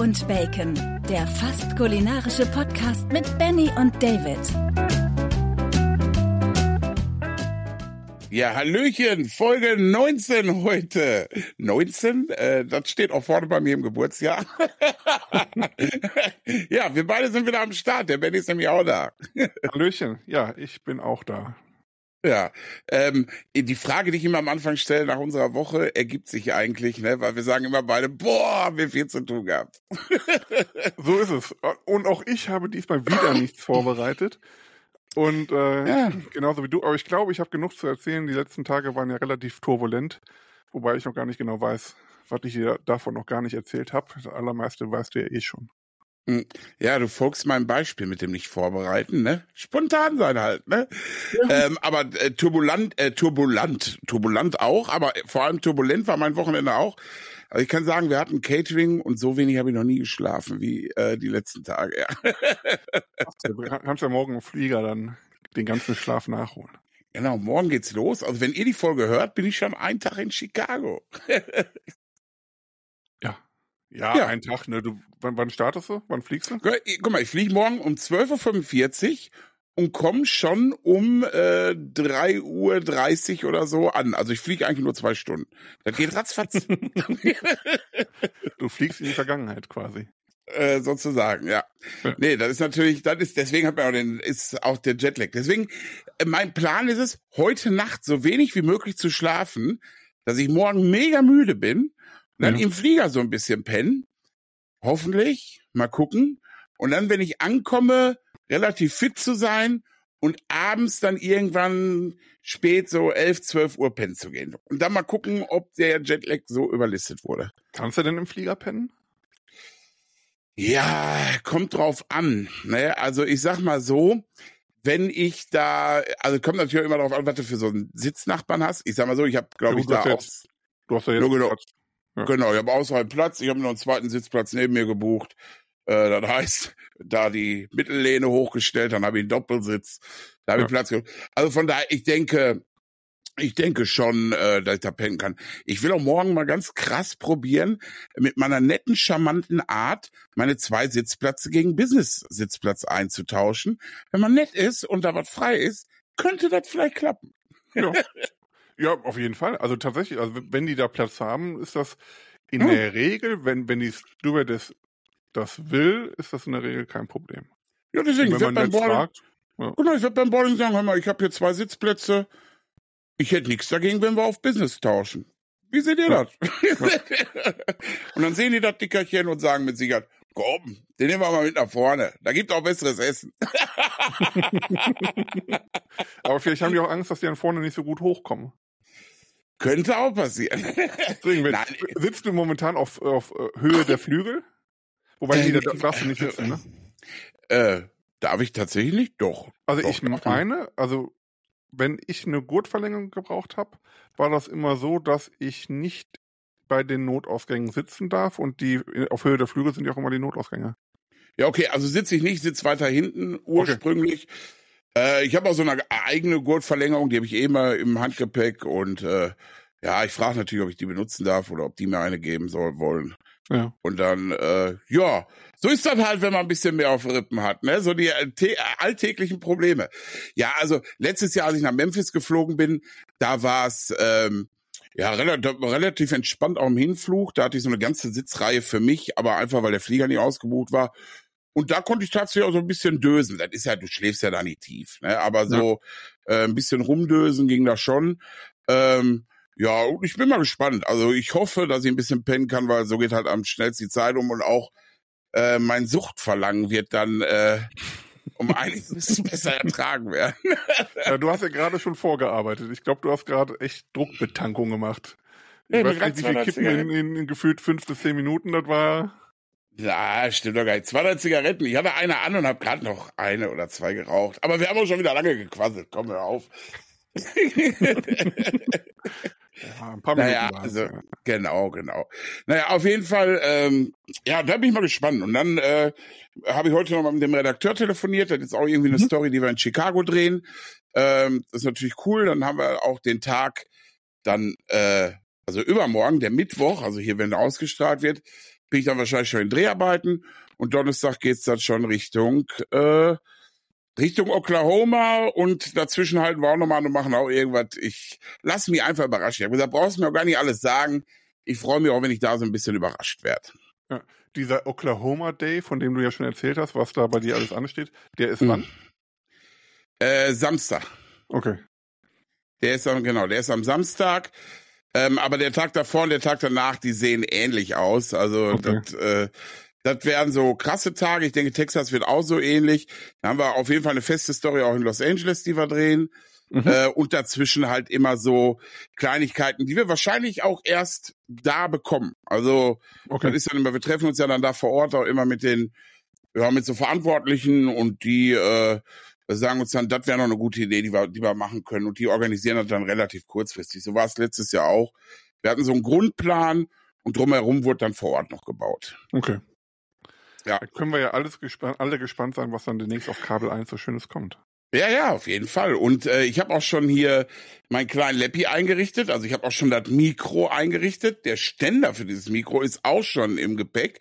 und Bacon, der fast kulinarische Podcast mit Benny und David. Ja, Hallöchen, Folge 19 heute. 19? Äh, das steht auch vorne bei mir im Geburtsjahr. ja, wir beide sind wieder am Start. Der Benny ist nämlich auch da. Hallöchen, ja, ich bin auch da. Ja, ähm, die Frage, die ich immer am Anfang stelle nach unserer Woche, ergibt sich eigentlich, ne, weil wir sagen immer beide, boah, wir viel zu tun gehabt. so ist es. Und auch ich habe diesmal wieder nichts vorbereitet. Und äh, ja. genauso wie du, aber ich glaube, ich habe genug zu erzählen. Die letzten Tage waren ja relativ turbulent, wobei ich noch gar nicht genau weiß, was ich dir davon noch gar nicht erzählt habe. Das allermeiste weißt du ja eh schon. Ja, du folgst meinem Beispiel mit dem nicht vorbereiten, ne? Spontan sein halt, ne? Ja. Ähm, aber äh, turbulent, äh, turbulent, turbulent auch, aber vor allem turbulent war mein Wochenende auch. Also ich kann sagen, wir hatten Catering und so wenig habe ich noch nie geschlafen wie äh, die letzten Tage. Ja. du kannst ja morgen im Flieger dann den ganzen Schlaf nachholen. Genau, morgen geht's los. Also wenn ihr die Folge hört, bin ich schon einen Tag in Chicago. Ja, ja. ein Tag, ne? Du, wann, wann startest du? Wann fliegst du? Guck mal, ich fliege morgen um 12.45 Uhr und komme schon um äh, 3.30 Uhr oder so an. Also ich fliege eigentlich nur zwei Stunden. Das geht ratzfatz. du fliegst in die Vergangenheit quasi. Äh, sozusagen, ja. ja. Nee, das ist natürlich, das ist, deswegen hat man auch den, ist auch der Jetlag. Deswegen, äh, mein Plan ist es, heute Nacht so wenig wie möglich zu schlafen, dass ich morgen mega müde bin dann ja. im Flieger so ein bisschen pennen. Hoffentlich. Mal gucken. Und dann, wenn ich ankomme, relativ fit zu sein und abends dann irgendwann spät so 11, 12 Uhr pennen zu gehen. Und dann mal gucken, ob der Jetlag so überlistet wurde. Kannst du denn im Flieger pennen? Ja, kommt drauf an. Ne? Also ich sag mal so, wenn ich da, also kommt natürlich immer darauf an, was du für so einen Sitznachbarn hast. Ich sag mal so, ich habe, glaube ich, da auch. Du hast ja jetzt genau, ja. Genau, ich habe außerhalb Platz. Ich habe noch einen zweiten Sitzplatz neben mir gebucht. Äh, das heißt, da die Mittellehne hochgestellt, dann habe ich einen Doppelsitz. Da habe ja. ich Platz gehabt. Also von daher, ich denke, ich denke schon, äh, dass ich da pennen kann. Ich will auch morgen mal ganz krass probieren, mit meiner netten, charmanten Art meine zwei Sitzplätze gegen Business-Sitzplatz einzutauschen. Wenn man nett ist und da was frei ist, könnte das vielleicht klappen. Ja. Ja, auf jeden Fall. Also tatsächlich, also wenn die da Platz haben, ist das in hm. der Regel, wenn, wenn die Stewardess das will, ist das in der Regel kein Problem. Ja, deswegen, wenn man beim Boarding, fragt, ja. Genau, ich werde beim Boarding sagen, hör mal, ich habe hier zwei Sitzplätze. Ich hätte nichts dagegen, wenn wir auf Business tauschen. Wie seht ihr ja. das? Ja. und dann sehen die das Dickerchen und sagen mit Sicherheit, komm, den nehmen wir mal mit nach vorne. Da gibt auch besseres Essen. Aber vielleicht haben die auch Angst, dass die dann vorne nicht so gut hochkommen. Könnte auch passieren. Nein. Sitzt du momentan auf, auf äh, Höhe der Flügel? Wobei, äh, nee, da darfst du nicht sitzen, ne? Äh, darf ich tatsächlich nicht? Doch. Also doch, ich meine, also wenn ich eine Gurtverlängerung gebraucht habe, war das immer so, dass ich nicht bei den Notausgängen sitzen darf und die auf Höhe der Flügel sind ja auch immer die Notausgänge. Ja, okay, also sitze ich nicht, sitze weiter hinten ursprünglich. Okay. Äh, ich habe auch so eine eigene Gurtverlängerung, die habe ich eh mal im Handgepäck und äh, ja, ich frage natürlich, ob ich die benutzen darf oder ob die mir eine geben soll wollen. Ja. Und dann, äh, ja, so ist das halt, wenn man ein bisschen mehr auf Rippen hat, ne? So die äh, alltäglichen Probleme. Ja, also letztes Jahr, als ich nach Memphis geflogen bin, da war es ähm, ja relativ, relativ entspannt auch im Hinflug. Da hatte ich so eine ganze Sitzreihe für mich, aber einfach, weil der Flieger nicht ausgebucht war. Und da konnte ich tatsächlich auch so ein bisschen dösen. Das ist ja, du schläfst ja da nicht tief, ne? Aber so ja. äh, ein bisschen rumdösen ging da schon. Ähm, ja, und ich bin mal gespannt. Also ich hoffe, dass ich ein bisschen pennen kann, weil so geht halt am schnellsten die Zeit um und auch äh, mein Suchtverlangen wird dann äh, um einiges besser ertragen werden. ja, du hast ja gerade schon vorgearbeitet. Ich glaube, du hast gerade echt Druckbetankung gemacht. Ich hey, weiß nicht, wie viel Kippen in, in, in gefühlt fünf bis zehn Minuten das war. Ja, stimmt doch gar nicht. 200 Zigaretten. Ich hatte eine an und habe gerade noch eine oder zwei geraucht. Aber wir haben auch schon wieder lange gequasselt. Komm, hör auf. ja, ein paar Minuten. Naja, also, genau, genau. Naja, auf jeden Fall, ähm, ja, da bin ich mal gespannt. Und dann äh, habe ich heute noch mal mit dem Redakteur telefoniert. Das ist auch irgendwie eine mhm. Story, die wir in Chicago drehen. Ähm, das ist natürlich cool. Dann haben wir auch den Tag dann, äh, also übermorgen, der Mittwoch, also hier, wenn er ausgestrahlt wird, bin ich dann wahrscheinlich schon in Dreharbeiten und Donnerstag geht's dann schon Richtung äh, Richtung Oklahoma und dazwischen halten wir auch nochmal und machen auch irgendwas. Ich lass mich einfach überraschen. Ich habe gesagt, brauchst du mir auch gar nicht alles sagen. Ich freue mich auch, wenn ich da so ein bisschen überrascht werde. Ja, dieser Oklahoma Day, von dem du ja schon erzählt hast, was da bei dir alles ansteht, der ist mhm. wann? Äh, Samstag. Okay. Der ist am, genau, der ist am Samstag. Ähm, aber der Tag davor und der Tag danach, die sehen ähnlich aus. Also okay. das, äh, das werden so krasse Tage. Ich denke, Texas wird auch so ähnlich. Da haben wir auf jeden Fall eine feste Story auch in Los Angeles, die wir drehen. Mhm. Äh, und dazwischen halt immer so Kleinigkeiten, die wir wahrscheinlich auch erst da bekommen. Also okay. das ist dann immer, wir treffen uns ja dann da vor Ort auch immer mit den, ja, mit so Verantwortlichen und die äh, sagen uns dann, das wäre noch eine gute Idee, die wir, die wir machen können. Und die organisieren das dann relativ kurzfristig. So war es letztes Jahr auch. Wir hatten so einen Grundplan und drumherum wurde dann vor Ort noch gebaut. Okay. Ja. Da können wir ja alles gespannt, alle gespannt sein, was dann demnächst auf Kabel 1 so Schönes kommt. Ja, ja, auf jeden Fall. Und äh, ich habe auch schon hier meinen kleinen Leppi eingerichtet. Also ich habe auch schon das Mikro eingerichtet. Der Ständer für dieses Mikro ist auch schon im Gepäck.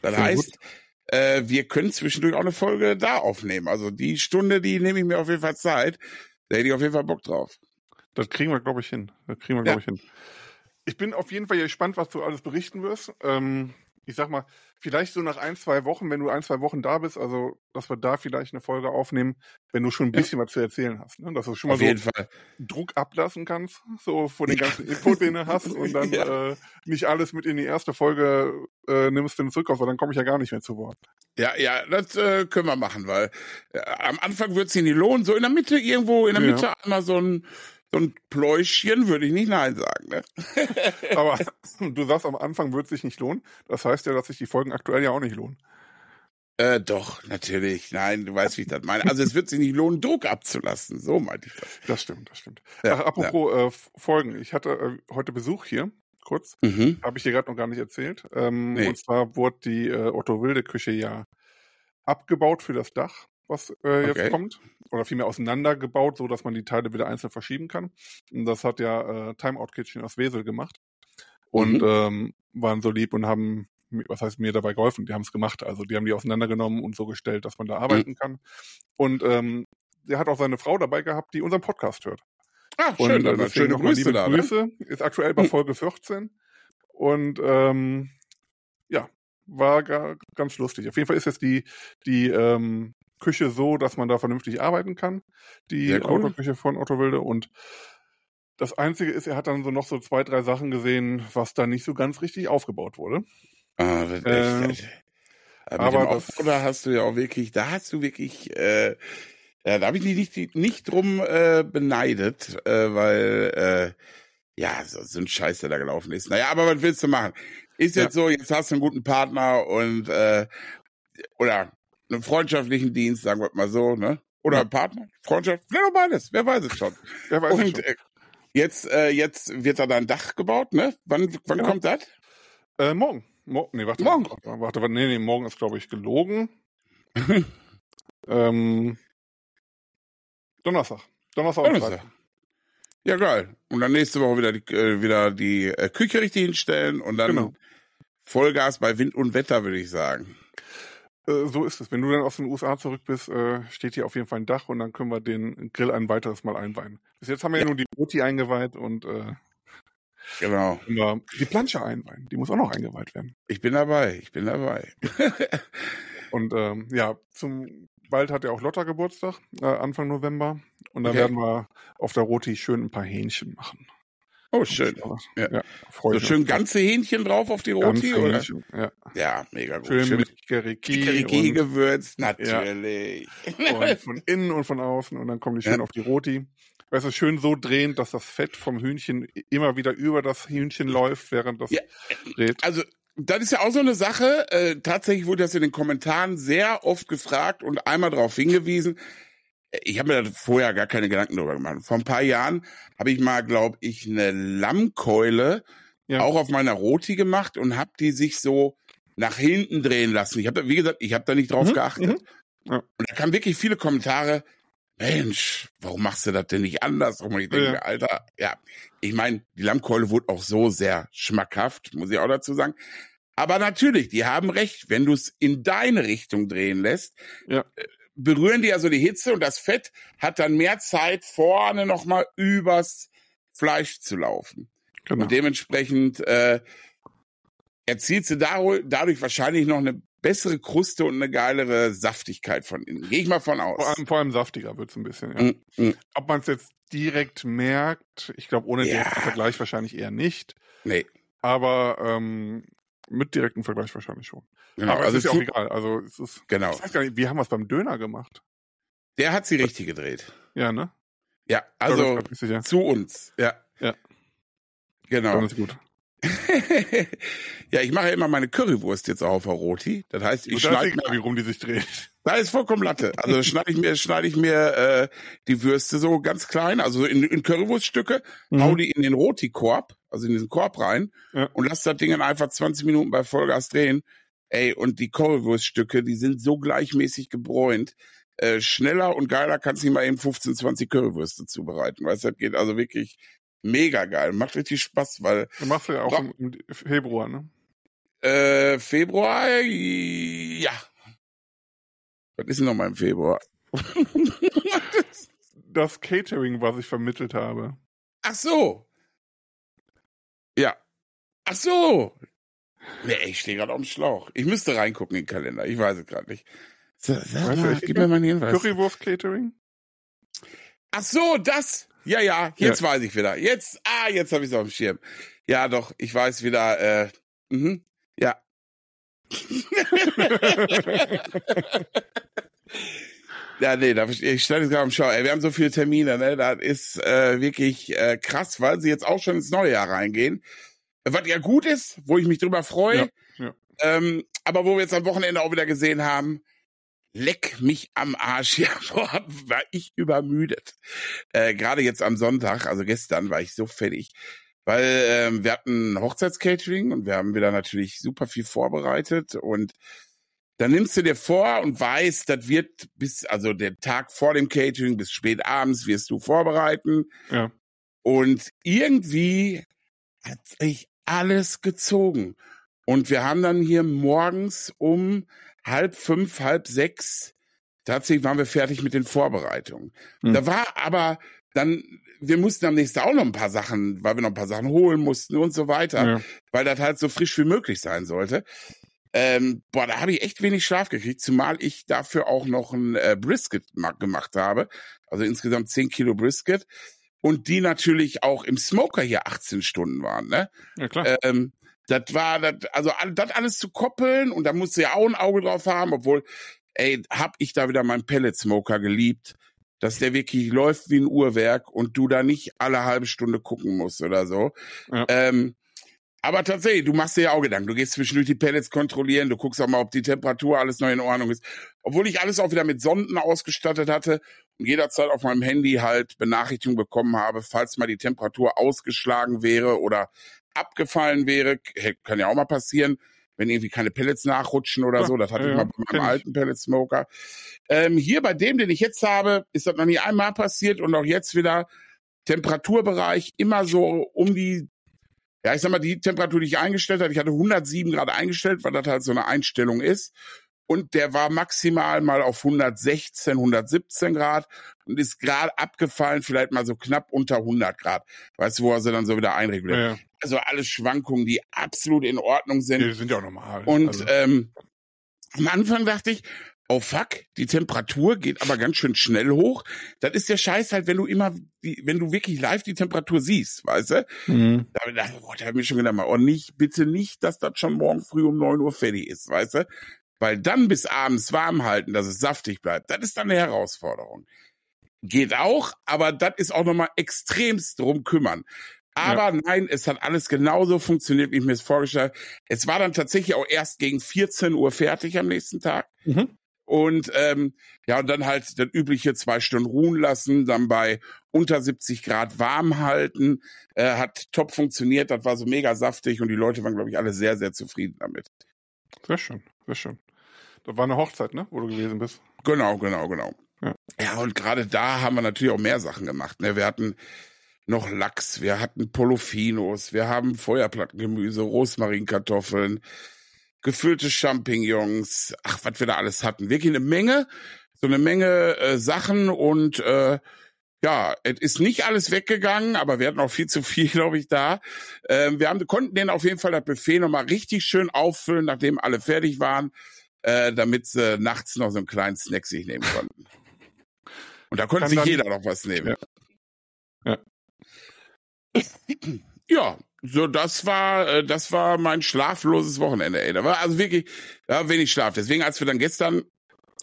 Das Sehr heißt, äh, wir können zwischendurch auch eine Folge da aufnehmen. Also die Stunde, die nehme ich mir auf jeden Fall Zeit. Da hätte ich auf jeden Fall Bock drauf. Das kriegen wir, glaube ich, hin. Das kriegen wir, glaube ich, hin. Ich bin auf jeden Fall gespannt, was du alles berichten wirst. Ähm, ich sag mal, vielleicht so nach ein, zwei Wochen, wenn du ein, zwei Wochen da bist, also dass wir da vielleicht eine Folge aufnehmen, wenn du schon ein bisschen ja. was zu erzählen hast. Ne? Dass du schon mal Auf so. Druck ablassen kannst, so von den ganzen Input, den du hast und dann ja. äh, nicht alles mit in die erste Folge äh, nimmst du zurück, weil dann komme ich ja gar nicht mehr zu Wort. Ja, ja, das äh, können wir machen, weil äh, am Anfang wird es sich nicht lohnen, so in der Mitte irgendwo, in der Mitte ja. einmal so ein so ein Pläuschchen würde ich nicht Nein sagen. Ne? Aber du sagst, am Anfang wird es sich nicht lohnen. Das heißt ja, dass sich die Folgen aktuell ja auch nicht lohnen. Äh, doch, natürlich. Nein, du weißt, wie ich das meine. Also es wird sich nicht lohnen, Druck abzulassen. So meinte ich das. Das stimmt, das stimmt. Ja, Ach, apropos ja. äh, Folgen. Ich hatte äh, heute Besuch hier, kurz. Mhm. Habe ich dir gerade noch gar nicht erzählt. Ähm, nee. Und zwar wurde die äh, Otto-Wilde-Küche ja abgebaut für das Dach was äh, jetzt okay. kommt. Oder vielmehr auseinandergebaut, so dass man die Teile wieder einzeln verschieben kann. Und das hat ja äh, Timeout Kitchen aus Wesel gemacht. Und mhm. ähm, waren so lieb und haben, was heißt mir dabei geholfen? Die haben es gemacht. Also die haben die auseinandergenommen und so gestellt, dass man da arbeiten mhm. kann. Und ähm, der hat auch seine Frau dabei gehabt, die unseren Podcast hört. Ach, schön, und, äh, schöne nochmal liebe da? Grüße. Ist aktuell bei hm. Folge 14. Und ähm, ja, war gar, ganz lustig. Auf jeden Fall ist jetzt die, die ähm, Küche so, dass man da vernünftig arbeiten kann. Die cool. Autoküche von Otto Wilde. Und das Einzige ist, er hat dann so noch so zwei, drei Sachen gesehen, was da nicht so ganz richtig aufgebaut wurde. Ah, das äh, echt, aber das, da hast du ja auch wirklich, da hast du wirklich, äh, ja, da habe ich dich nicht, nicht drum äh, beneidet, äh, weil äh, ja, so, so ein Scheiß, der da gelaufen ist. Naja, aber was willst du machen? Ist jetzt ja. so, jetzt hast du einen guten Partner und äh, oder einen freundschaftlichen Dienst, sagen wir mal so, ne? Oder ja. Partner, Freundschaft, vielleicht auch beides, wer weiß es schon. Wer weiß Und, es schon. Äh, jetzt, äh, jetzt wird da ein Dach gebaut, ne? Wann, wann ja. kommt das? Äh, morgen. Mo nee, warte. Morgen. Warte, warte, nee, nee, morgen ist, glaube ich, gelogen. ähm, Donnerstag. Donnerstag, Donnerstag. Ja, geil. Und dann nächste Woche wieder die, äh, wieder die äh, Küche richtig hinstellen und dann genau. Vollgas bei Wind und Wetter, würde ich sagen. Äh, so ist es. Wenn du dann aus den USA zurück bist, äh, steht hier auf jeden Fall ein Dach und dann können wir den Grill ein weiteres Mal einweihen. Bis jetzt haben wir ja, ja nur die Roti eingeweiht und äh, genau. die Plansche einweihen. Die muss auch noch eingeweiht werden. Ich bin dabei, ich bin dabei. und ähm, ja, zum bald hat ja auch Lotta Geburtstag, äh, Anfang November. Und dann okay. werden wir auf der Roti schön ein paar Hähnchen machen. Oh, schön. Ja. Ja, so schön ganze Hähnchen drauf auf die Roti, oder? Hähnchen, ja. ja, mega gut. Schön, schön mit Kikeriki. gewürzt, natürlich. Und von innen und von außen und dann kommen die schön auf die Roti. Weißt du, schön so drehen, dass das Fett vom Hühnchen immer wieder über das Hühnchen läuft, während das dreht. Also, das ist ja auch so eine Sache. Äh, tatsächlich wurde das in den Kommentaren sehr oft gefragt und einmal darauf hingewiesen ich habe mir da vorher gar keine Gedanken drüber gemacht. Vor ein paar Jahren habe ich mal, glaube ich, eine Lammkeule ja. auch auf meiner Roti gemacht und habe die sich so nach hinten drehen lassen. Ich habe, wie gesagt, ich habe da nicht drauf mhm. geachtet. Mhm. Ja. Und da kamen wirklich viele Kommentare. Mensch, warum machst du das denn nicht anders? Und ich denke ja. mir, Alter, ja, ich meine, die Lammkeule wurde auch so sehr schmackhaft, muss ich auch dazu sagen. Aber natürlich, die haben recht, wenn du es in deine Richtung drehen lässt, Ja. Berühren die also die Hitze und das Fett hat dann mehr Zeit, vorne nochmal übers Fleisch zu laufen. Genau. Und dementsprechend äh, erzielt sie dadurch, wahrscheinlich noch eine bessere Kruste und eine geilere Saftigkeit von innen. Gehe ich mal von aus. Vor allem, vor allem saftiger wird's ein bisschen, ja. Mm, mm. Ob man es jetzt direkt merkt, ich glaube, ohne Ja. direkten Vergleich wahrscheinlich eher nicht. Nee, Aber ähm, mit direktem Vergleich wahrscheinlich schon. genau. aber also es ist ja auch egal. Also es ist, genau. ich weiß gar nicht, wie haben wir es beim Döner gemacht? Der hat sie richtig gedreht. Ja, ne? Ja, Also zu uns. Ja. Ja. Genau. Ist gut. Ja, ich mache ja immer meine Currywurst jetzt auch auf der Roti. Das heißt, ich schneide egal, wie rum die sich dreht. Da ist vollkommen Latte. Also schneide ich mir, schneide ich mir äh, die Würste so ganz klein, also in, in Currywurststücke, hau die in den Roti-Korb, also in diesen Korb rein Ja. und lass das Ding dann einfach 20 Minuten bei Vollgas drehen. Ey, und die Currywurststücke, die sind so gleichmäßig gebräunt. Äh, schneller und geiler kannst du nicht mal eben 15, 20 Currywürste zubereiten. Weißt du, das geht also wirklich mega geil. Macht richtig Spaß, weil Du machst du ja auch im, im Februar, ne? äh, Februar, ja. Was ist denn noch mal im Februar? Das Catering, was ich vermittelt habe. Ach so. Ja. Ach so. Nee, ich stehe gerade auf dem Schlauch. Ich müsste reingucken in den Kalender. Ich weiß es gerade nicht. So, sag Weißt du, mal, ich- gib mir mal einen Hinweis. Currywurst Catering? Ach so, das. Ja, ja, jetzt weiß ich wieder. Jetzt, ah, jetzt habe ich es auf dem Schirm. Ja, doch, ich weiß wieder, äh, mhm, ja. Ja, nee, da, ich stand jetzt gerade am Schau. Ey, wir haben so viele Termine, ne? Das ist äh, wirklich äh, krass, weil sie jetzt auch schon ins neue Jahr reingehen. Was ja gut ist, wo ich mich drüber freue. Ja, ja. Ähm, aber wo wir jetzt am Wochenende auch wieder gesehen haben, leck mich am Arsch. Ja, boah, war ich übermüdet. Äh, Gerade jetzt am Sonntag, also gestern, war ich so fertig. Weil ähm, wir hatten Hochzeitscatering und wir haben wieder natürlich super viel vorbereitet und dann nimmst du dir vor und weißt, das wird bis, also der Tag vor dem Catering bis spät abends wirst du vorbereiten. Ja. Und irgendwie hat sich alles gezogen. Und wir haben dann hier morgens um halb fünf, halb sechs, tatsächlich waren wir fertig mit den Vorbereitungen. Hm. Da war aber dann, wir mussten am nächsten auch noch ein paar Sachen, weil wir noch ein paar Sachen holen mussten und so weiter, Ja. weil das halt so frisch wie möglich sein sollte. Ähm, boah, da habe ich echt wenig Schlaf gekriegt, zumal ich dafür auch noch ein äh, Brisket ma- gemacht habe. Also insgesamt 10 Kilo Brisket. Und die natürlich auch im Smoker hier 18 Stunden waren, ne? ja, klar. Ähm, das war, das, also das alles zu koppeln und da musst du ja auch ein Auge drauf haben, obwohl, ey, hab ich da wieder meinen Pellet Smoker geliebt, dass der wirklich läuft wie ein Uhrwerk und du da nicht alle halbe Stunde gucken musst oder so. Ja. Ähm, aber tatsächlich, du machst dir ja auch Gedanken. Du gehst zwischendurch die Pellets kontrollieren, du guckst auch mal, ob die Temperatur alles noch in Ordnung ist. Obwohl ich alles auch wieder mit Sonden ausgestattet hatte und jederzeit auf meinem Handy halt Benachrichtigung bekommen habe, falls mal die Temperatur ausgeschlagen wäre oder abgefallen wäre. Kann ja auch mal passieren, wenn irgendwie keine Pellets nachrutschen oder Ja, so. Das hatte ja, ich mal bei meinem alten Pellet Smoker. Ähm, hier bei dem, den ich jetzt habe, ist das noch nie einmal passiert und auch jetzt wieder Temperaturbereich immer so um die, ja, ich sag mal, die Temperatur, die ich eingestellt hatte. Ich hatte 107 Grad eingestellt, weil das halt so eine Einstellung ist. Und der war maximal mal auf 116, 117 Grad und ist gerade abgefallen, vielleicht mal so knapp unter 100 Grad. Weißt du, wo er sie dann so wieder einreguliert. ja, ja. Also alles Schwankungen, die absolut in Ordnung sind. Die sind ja auch normal. Und also, ähm, am Anfang dachte ich, oh fuck, die Temperatur geht aber ganz schön schnell hoch. Das ist der Scheiß halt, wenn du immer, die, wenn du wirklich live die Temperatur siehst, weißt du? mhm. Da, da, boah, da hab ich mir schon gedacht, mal, oh nicht, bitte nicht, dass das schon morgen früh um neun Uhr fertig ist, weißt du? Weil dann bis abends warm halten, dass es saftig bleibt, das ist dann eine Herausforderung. Geht auch, aber das ist auch nochmal extremst drum kümmern. Aber nein, es hat alles genauso funktioniert, wie ich mir es vorgestellt habe. Es war dann tatsächlich auch erst gegen 14 Uhr fertig am nächsten Tag. Mhm. Und ähm, ja, und dann halt das übliche zwei Stunden ruhen lassen, dann bei unter 70 Grad warm halten. Äh, hat top funktioniert, das war so mega saftig und die Leute waren, glaube ich, alle sehr, sehr zufrieden damit. Sehr schön, sehr schön. Das war eine Hochzeit, ne? Wo du gewesen bist. Genau, genau, genau. Ja. Ja, und gerade da haben wir natürlich auch mehr Sachen gemacht. Ne? Wir hatten noch Lachs, wir hatten Polofinos, wir haben Feuerplattengemüse, Rosmarinkartoffeln, gefüllte Champignons, ach, was wir da alles hatten. Wirklich eine Menge, so eine Menge äh, Sachen und äh, ja, es ist nicht alles weggegangen, aber wir hatten auch viel zu viel, glaube ich, da. Ähm, wir haben, konnten denen auf jeden Fall das Buffet nochmal richtig schön auffüllen, nachdem alle fertig waren, äh, damit sie nachts noch so einen kleinen Snack sich nehmen konnten. Und da konnte Kann sich jeder noch was nehmen. Ja. ja. ja. so das war, äh, das war mein schlafloses Wochenende, ey. Da war also wirklich, da wenig Schlaf. Deswegen, als wir dann gestern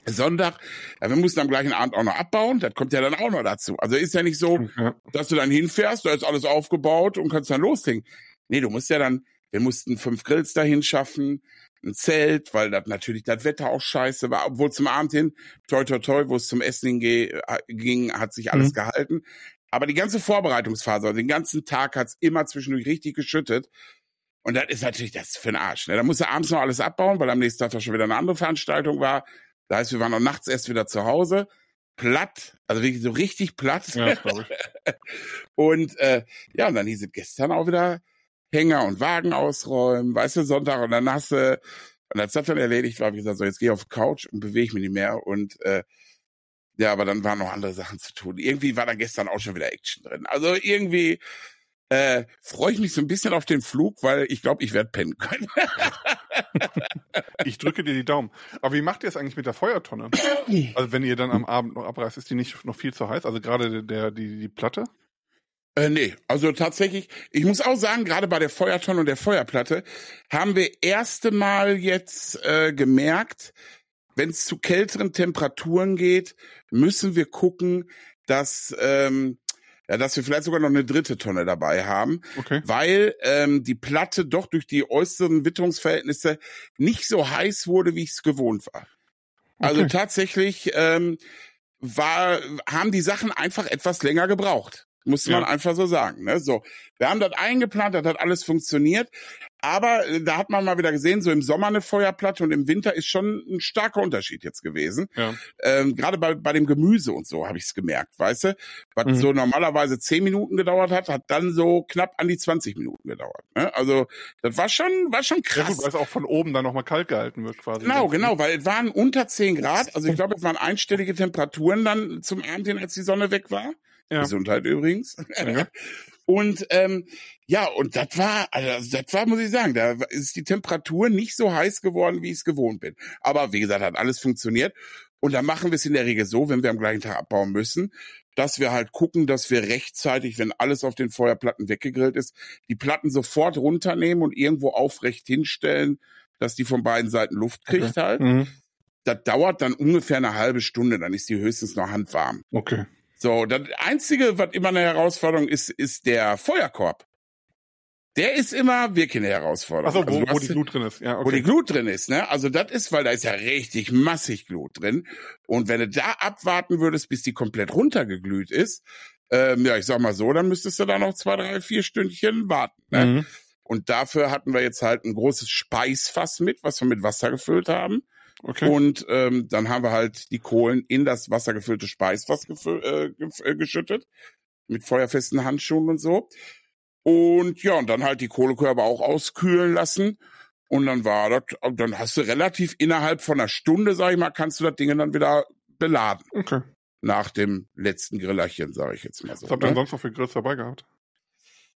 Sonntag, ja, wir mussten am gleichen Abend auch noch abbauen, das kommt ja dann auch noch dazu. Also ist ja nicht so, dass du dann hinfährst, da ist alles aufgebaut und kannst dann loslegen. Nee, du musst ja dann, wir mussten fünf Grills dahin schaffen, ein Zelt, weil das natürlich das Wetter auch scheiße war, obwohl zum Abend hin, toi toi toi, wo es zum Essen ging, hat sich alles mhm. gehalten. Aber die ganze Vorbereitungsphase, also den ganzen Tag hat's immer zwischendurch richtig geschüttet. Und das ist natürlich das für den Arsch. Ne? Da musst du abends noch alles abbauen, weil am nächsten Tag doch schon wieder eine andere Veranstaltung war. Das heißt, wir waren noch nachts erst wieder zu Hause, platt, also wirklich so richtig platt. Ja, ich. und äh, ja, und dann hieß es gestern auch wieder Hänger und Wagen ausräumen, weißt du, Sonntag und dann hast du, und als das dann erledigt war, habe ich gesagt, so jetzt geh ich auf die Couch und bewege mich nicht mehr und äh, ja, aber dann waren noch andere Sachen zu tun. Irgendwie war da gestern auch schon wieder Action drin. Also irgendwie äh, freue ich mich so ein bisschen auf den Flug, weil ich glaube, ich werde pennen können. ich drücke dir die Daumen. Aber wie macht ihr es eigentlich mit der Feuertonne? Also wenn ihr dann am Abend noch abreißt, ist die nicht noch viel zu heiß? Also gerade der, die, die Platte? Äh, nee, also tatsächlich, ich muss auch sagen, gerade bei der Feuertonne und der Feuerplatte haben wir erste Mal jetzt äh, gemerkt, wenn es zu kälteren Temperaturen geht, müssen wir gucken, dass ähm, ja, dass wir vielleicht sogar noch eine dritte Tonne dabei haben, okay. weil ähm, die Platte doch durch die äußeren Witterungsverhältnisse nicht so heiß wurde, wie ich es gewohnt war. Also okay. tatsächlich ähm, war, haben die Sachen einfach etwas länger gebraucht. Muss man ja. einfach so sagen. Ne? So, wir haben das eingeplant, das hat alles funktioniert. Aber äh, da hat man mal wieder gesehen, so im Sommer eine Feuerplatte und im Winter ist schon ein starker Unterschied jetzt gewesen. Ja. Ähm, Gerade bei, bei dem Gemüse und so habe ich es gemerkt, weißt du? Was mhm. so normalerweise zehn Minuten gedauert hat, hat dann so knapp an die 20 Minuten gedauert. Ne? Also das war schon, war schon krass. Ja, weil es auch von oben dann nochmal kalt gehalten wird quasi. Genau, genau, weil es waren unter 10 Grad. Also ich glaube, es waren einstellige Temperaturen dann zum Abend hin, als die Sonne weg war. Ja. Gesundheit übrigens. Ja. Und ähm, ja, und das war, also das war, muss ich sagen, da ist die Temperatur nicht so heiß geworden, wie ich es gewohnt bin. Aber wie gesagt, hat alles funktioniert. Und da machen wir es in der Regel so, wenn wir am gleichen Tag abbauen müssen, dass wir halt gucken, dass wir rechtzeitig, wenn alles auf den Feuerplatten weggegrillt ist, die Platten sofort runternehmen und irgendwo aufrecht hinstellen, dass die von beiden Seiten Luft kriegt okay. halt. Mhm. Das dauert dann ungefähr eine halbe Stunde, dann ist die höchstens noch handwarm. Okay. So, das Einzige, was immer eine Herausforderung ist, ist der Feuerkorb. Der ist immer wirklich eine Herausforderung. Ach so, wo, also wo die Glut drin ist. Ja, okay. Wo die Glut drin ist, ne? Also das ist, weil da ist ja richtig massig Glut drin. Und wenn du da abwarten würdest, bis die komplett runtergeglüht ist, ähm, ja, ich sag mal so, dann müsstest du da noch zwei, drei, vier Stündchen warten. Ne? Mhm. Und dafür hatten wir jetzt halt ein großes Speisfass mit, was wir mit Wasser gefüllt haben. Okay. Und ähm, dann haben wir halt die Kohlen in das wassergefüllte Speisfass äh, äh, geschüttet. Mit feuerfesten Handschuhen und so. Und ja, und dann halt die Kohlekörbe auch auskühlen lassen. Und dann war das, dann hast du relativ innerhalb von einer Stunde, sag ich mal, kannst du das Ding dann wieder beladen. Okay. Nach dem letzten Grillerchen, sage ich jetzt mal so. Was habt ihr ne? sonst noch für Grills dabei gehabt?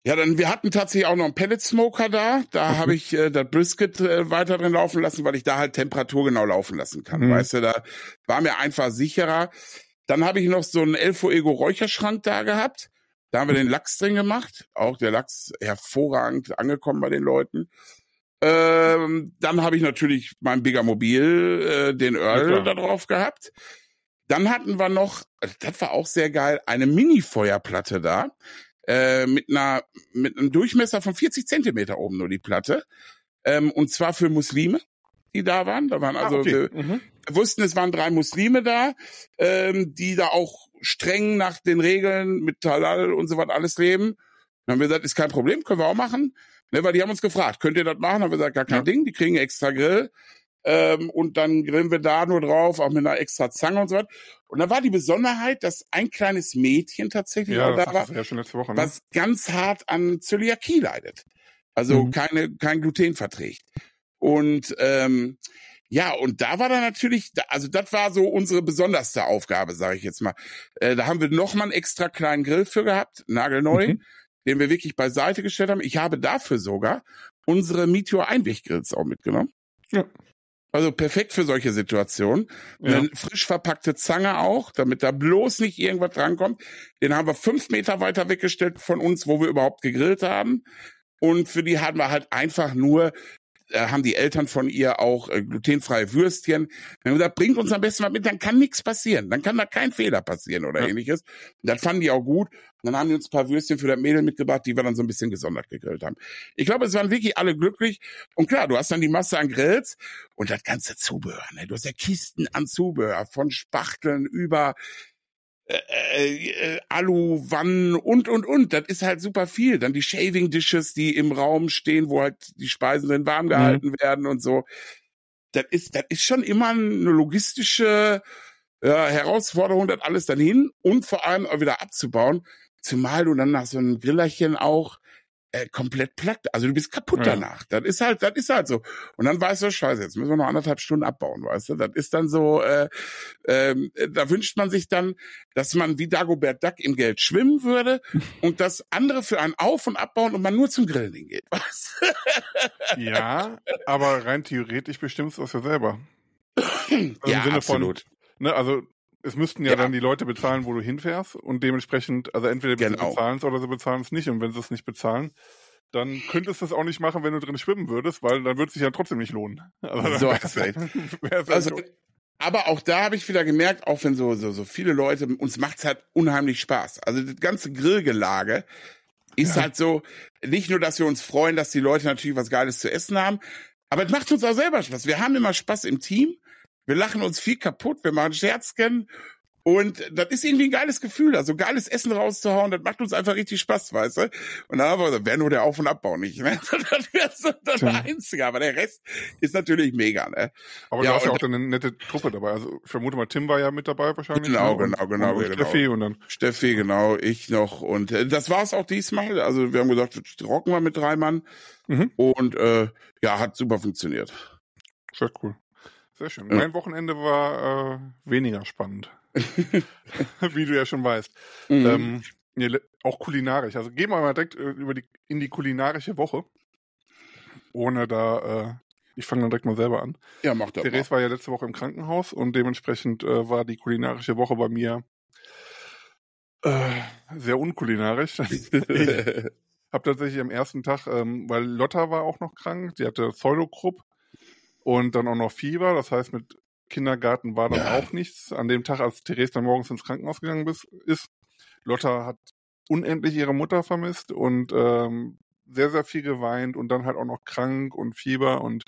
Ja, dann wir hatten tatsächlich auch noch einen Pellet Smoker da. Da mhm. habe ich äh, das Brisket äh, weiter drin laufen lassen, weil ich da halt Temperatur genau laufen lassen kann. Mhm. Weißt du, da war mir einfach sicherer. Dann habe ich noch so einen Elfo Ego Räucherschrank da gehabt. Da haben wir den Lachs drin gemacht. Auch der Lachs hervorragend angekommen bei den Leuten. Ähm, dann habe ich natürlich mein Bigamobil, äh, den Earl ja, da drauf gehabt. Dann hatten wir noch, das war auch sehr geil, eine Mini-Feuerplatte da äh, mit einer mit einem Durchmesser von 40 Zentimeter oben nur die Platte. Ähm, und zwar für Muslime, die da waren. Da waren ah, also, ah, okay. wir mhm. wussten, es waren drei Muslime da, ähm, die da auch streng nach den Regeln mit Talal und so was alles leben. Dann haben wir gesagt, ist kein Problem, können wir auch machen. Ne, weil die haben uns gefragt, könnt ihr das machen? Dann haben wir gesagt, gar kein ja. Ding, die kriegen extra Grill. Ähm, und dann grillen wir da nur drauf, auch mit einer extra Zange und so weiter. Und da war die Besonderheit, dass ein kleines Mädchen tatsächlich ja, da war, ja Woche, ne? was ganz hart an Zöliakie leidet. Also mhm. keine, kein Gluten verträgt. Und ähm, ja, und da war dann natürlich, also das war so unsere besonderste Aufgabe, sage ich jetzt mal. Äh, da haben wir noch mal einen extra kleinen Grill für gehabt, nagelneu, mhm. den wir wirklich beiseite gestellt haben. Ich habe dafür sogar unsere Meteor Einweggrills auch mitgenommen. Ja. Also perfekt für solche Situationen. Ja. Eine frisch verpackte Zange auch, damit da bloß nicht irgendwas drankommt. Den haben wir fünf Meter weiter weggestellt von uns, wo wir überhaupt gegrillt haben. Und für die hatten wir halt einfach nur äh, haben die Eltern von ihr auch äh, glutenfreie Würstchen. Dann haben gesagt, bringt uns am besten mal mit, dann kann nichts passieren. Dann kann da kein Fehler passieren oder ja. ähnliches. Und das fanden die auch gut. Und dann haben die uns ein paar Würstchen für das Mädel mitgebracht, die wir dann so ein bisschen gesondert gegrillt haben. Ich glaube, es waren wirklich alle glücklich. Und klar, du hast dann die Masse an Grills und das ganze Zubehör. Ne? Du hast ja Kisten an Zubehör, von Spachteln über äh, äh, Aluwannen und und und. Das ist halt super viel. Dann die Shaving Dishes, die im Raum stehen, wo halt die Speisen dann warm mhm. gehalten mhm. werden und so. Das ist, das ist schon immer eine logistische ja, Herausforderung, das alles dann hin und vor allem auch wieder abzubauen. Zumal du dann nach so einem Grillerchen auch äh, komplett platt. Also du bist kaputt ja. danach. Das ist halt, das ist halt so. Und dann weißt du, scheiße, jetzt müssen wir noch anderthalb Stunden abbauen, weißt du? Das ist dann so, äh, äh, da wünscht man sich dann, dass man wie Dagobert Duck im Geld schwimmen würde und das andere für einen auf- und abbauen und man nur zum Grillen hingeht. Was? ja, aber rein theoretisch bestimmst du es ja selber. Also ja, absolut. Von, ne, also es müssten ja, ja, dann die Leute bezahlen, wo du hinfährst und dementsprechend, also entweder genau. sie bezahlen es oder sie bezahlen es nicht und wenn sie es nicht bezahlen, dann könntest du es auch nicht machen, wenn du drin schwimmen würdest, weil dann würde es sich ja trotzdem nicht lohnen. Also so hast halt, also, aber auch da habe ich wieder gemerkt, auch wenn so, so, so viele Leute, uns macht's halt unheimlich Spaß. Also das ganze Grillgelage ist ja. halt so, nicht nur, dass wir uns freuen, dass die Leute natürlich was Geiles zu essen haben, aber es macht uns auch selber Spaß. Wir haben immer Spaß im Team wir lachen uns viel kaputt, wir machen Scherzken. Und das ist irgendwie ein geiles Gefühl, also geiles Essen rauszuhauen, das macht uns einfach richtig Spaß, weißt du? Und dann wir gesagt, wäre nur der Auf- und Abbau nicht, ne? Das wäre so das ja. Einzige, aber der Rest ist natürlich mega, ne? Aber ja, du hast ja auch eine nette Truppe dabei, also ich vermute mal, Tim war ja mit dabei wahrscheinlich. Genau, ne? genau, genau. Und genau. Steffi und dann. Steffi, genau, ich noch und äh, das war's auch diesmal, also wir haben gesagt, rocken wir mit drei Mann mhm. und äh, ja, hat super funktioniert. Sehr cool. Sehr schön. Ja. Mein Wochenende war äh, weniger spannend. Wie du ja schon weißt. Mhm. Ähm, auch kulinarisch. Also gehen wir mal direkt äh, über die, in die kulinarische Woche. Ohne da, äh, ich fange dann direkt mal selber an. Ja, mach das. Therese war ja letzte Woche im Krankenhaus und dementsprechend äh, war die kulinarische Woche bei mir äh, sehr unkulinarisch. ich habe tatsächlich am ersten Tag, ähm, weil Lotta war auch noch krank, sie hatte Pseudokrupp und dann auch noch Fieber. Das heißt, mit Kindergarten war dann ja. auch nichts. An dem Tag, als Therese dann morgens ins Krankenhaus gegangen ist, Lotta hat unendlich ihre Mutter vermisst und ähm, sehr, sehr viel geweint und dann halt auch noch krank und Fieber und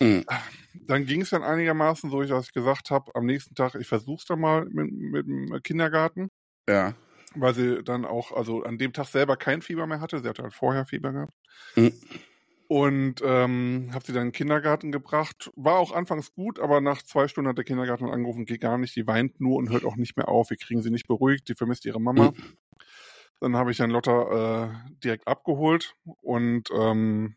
mhm. dann ging es dann einigermaßen so, dass ich gesagt habe, am nächsten Tag, ich versuch's dann mal mit, mit dem Kindergarten. Ja. Weil sie dann auch, also an dem Tag selber kein Fieber mehr hatte. Sie hatte halt vorher Fieber gehabt. Mhm. Und ähm, habe sie dann in den Kindergarten gebracht. War auch anfangs gut, aber nach zwei Stunden hat der Kindergarten angerufen, geht gar nicht, die weint nur und hört auch nicht mehr auf. Wir kriegen sie nicht beruhigt, die vermisst ihre Mama. Mhm. Dann habe ich dann Lotta äh, direkt abgeholt und ähm,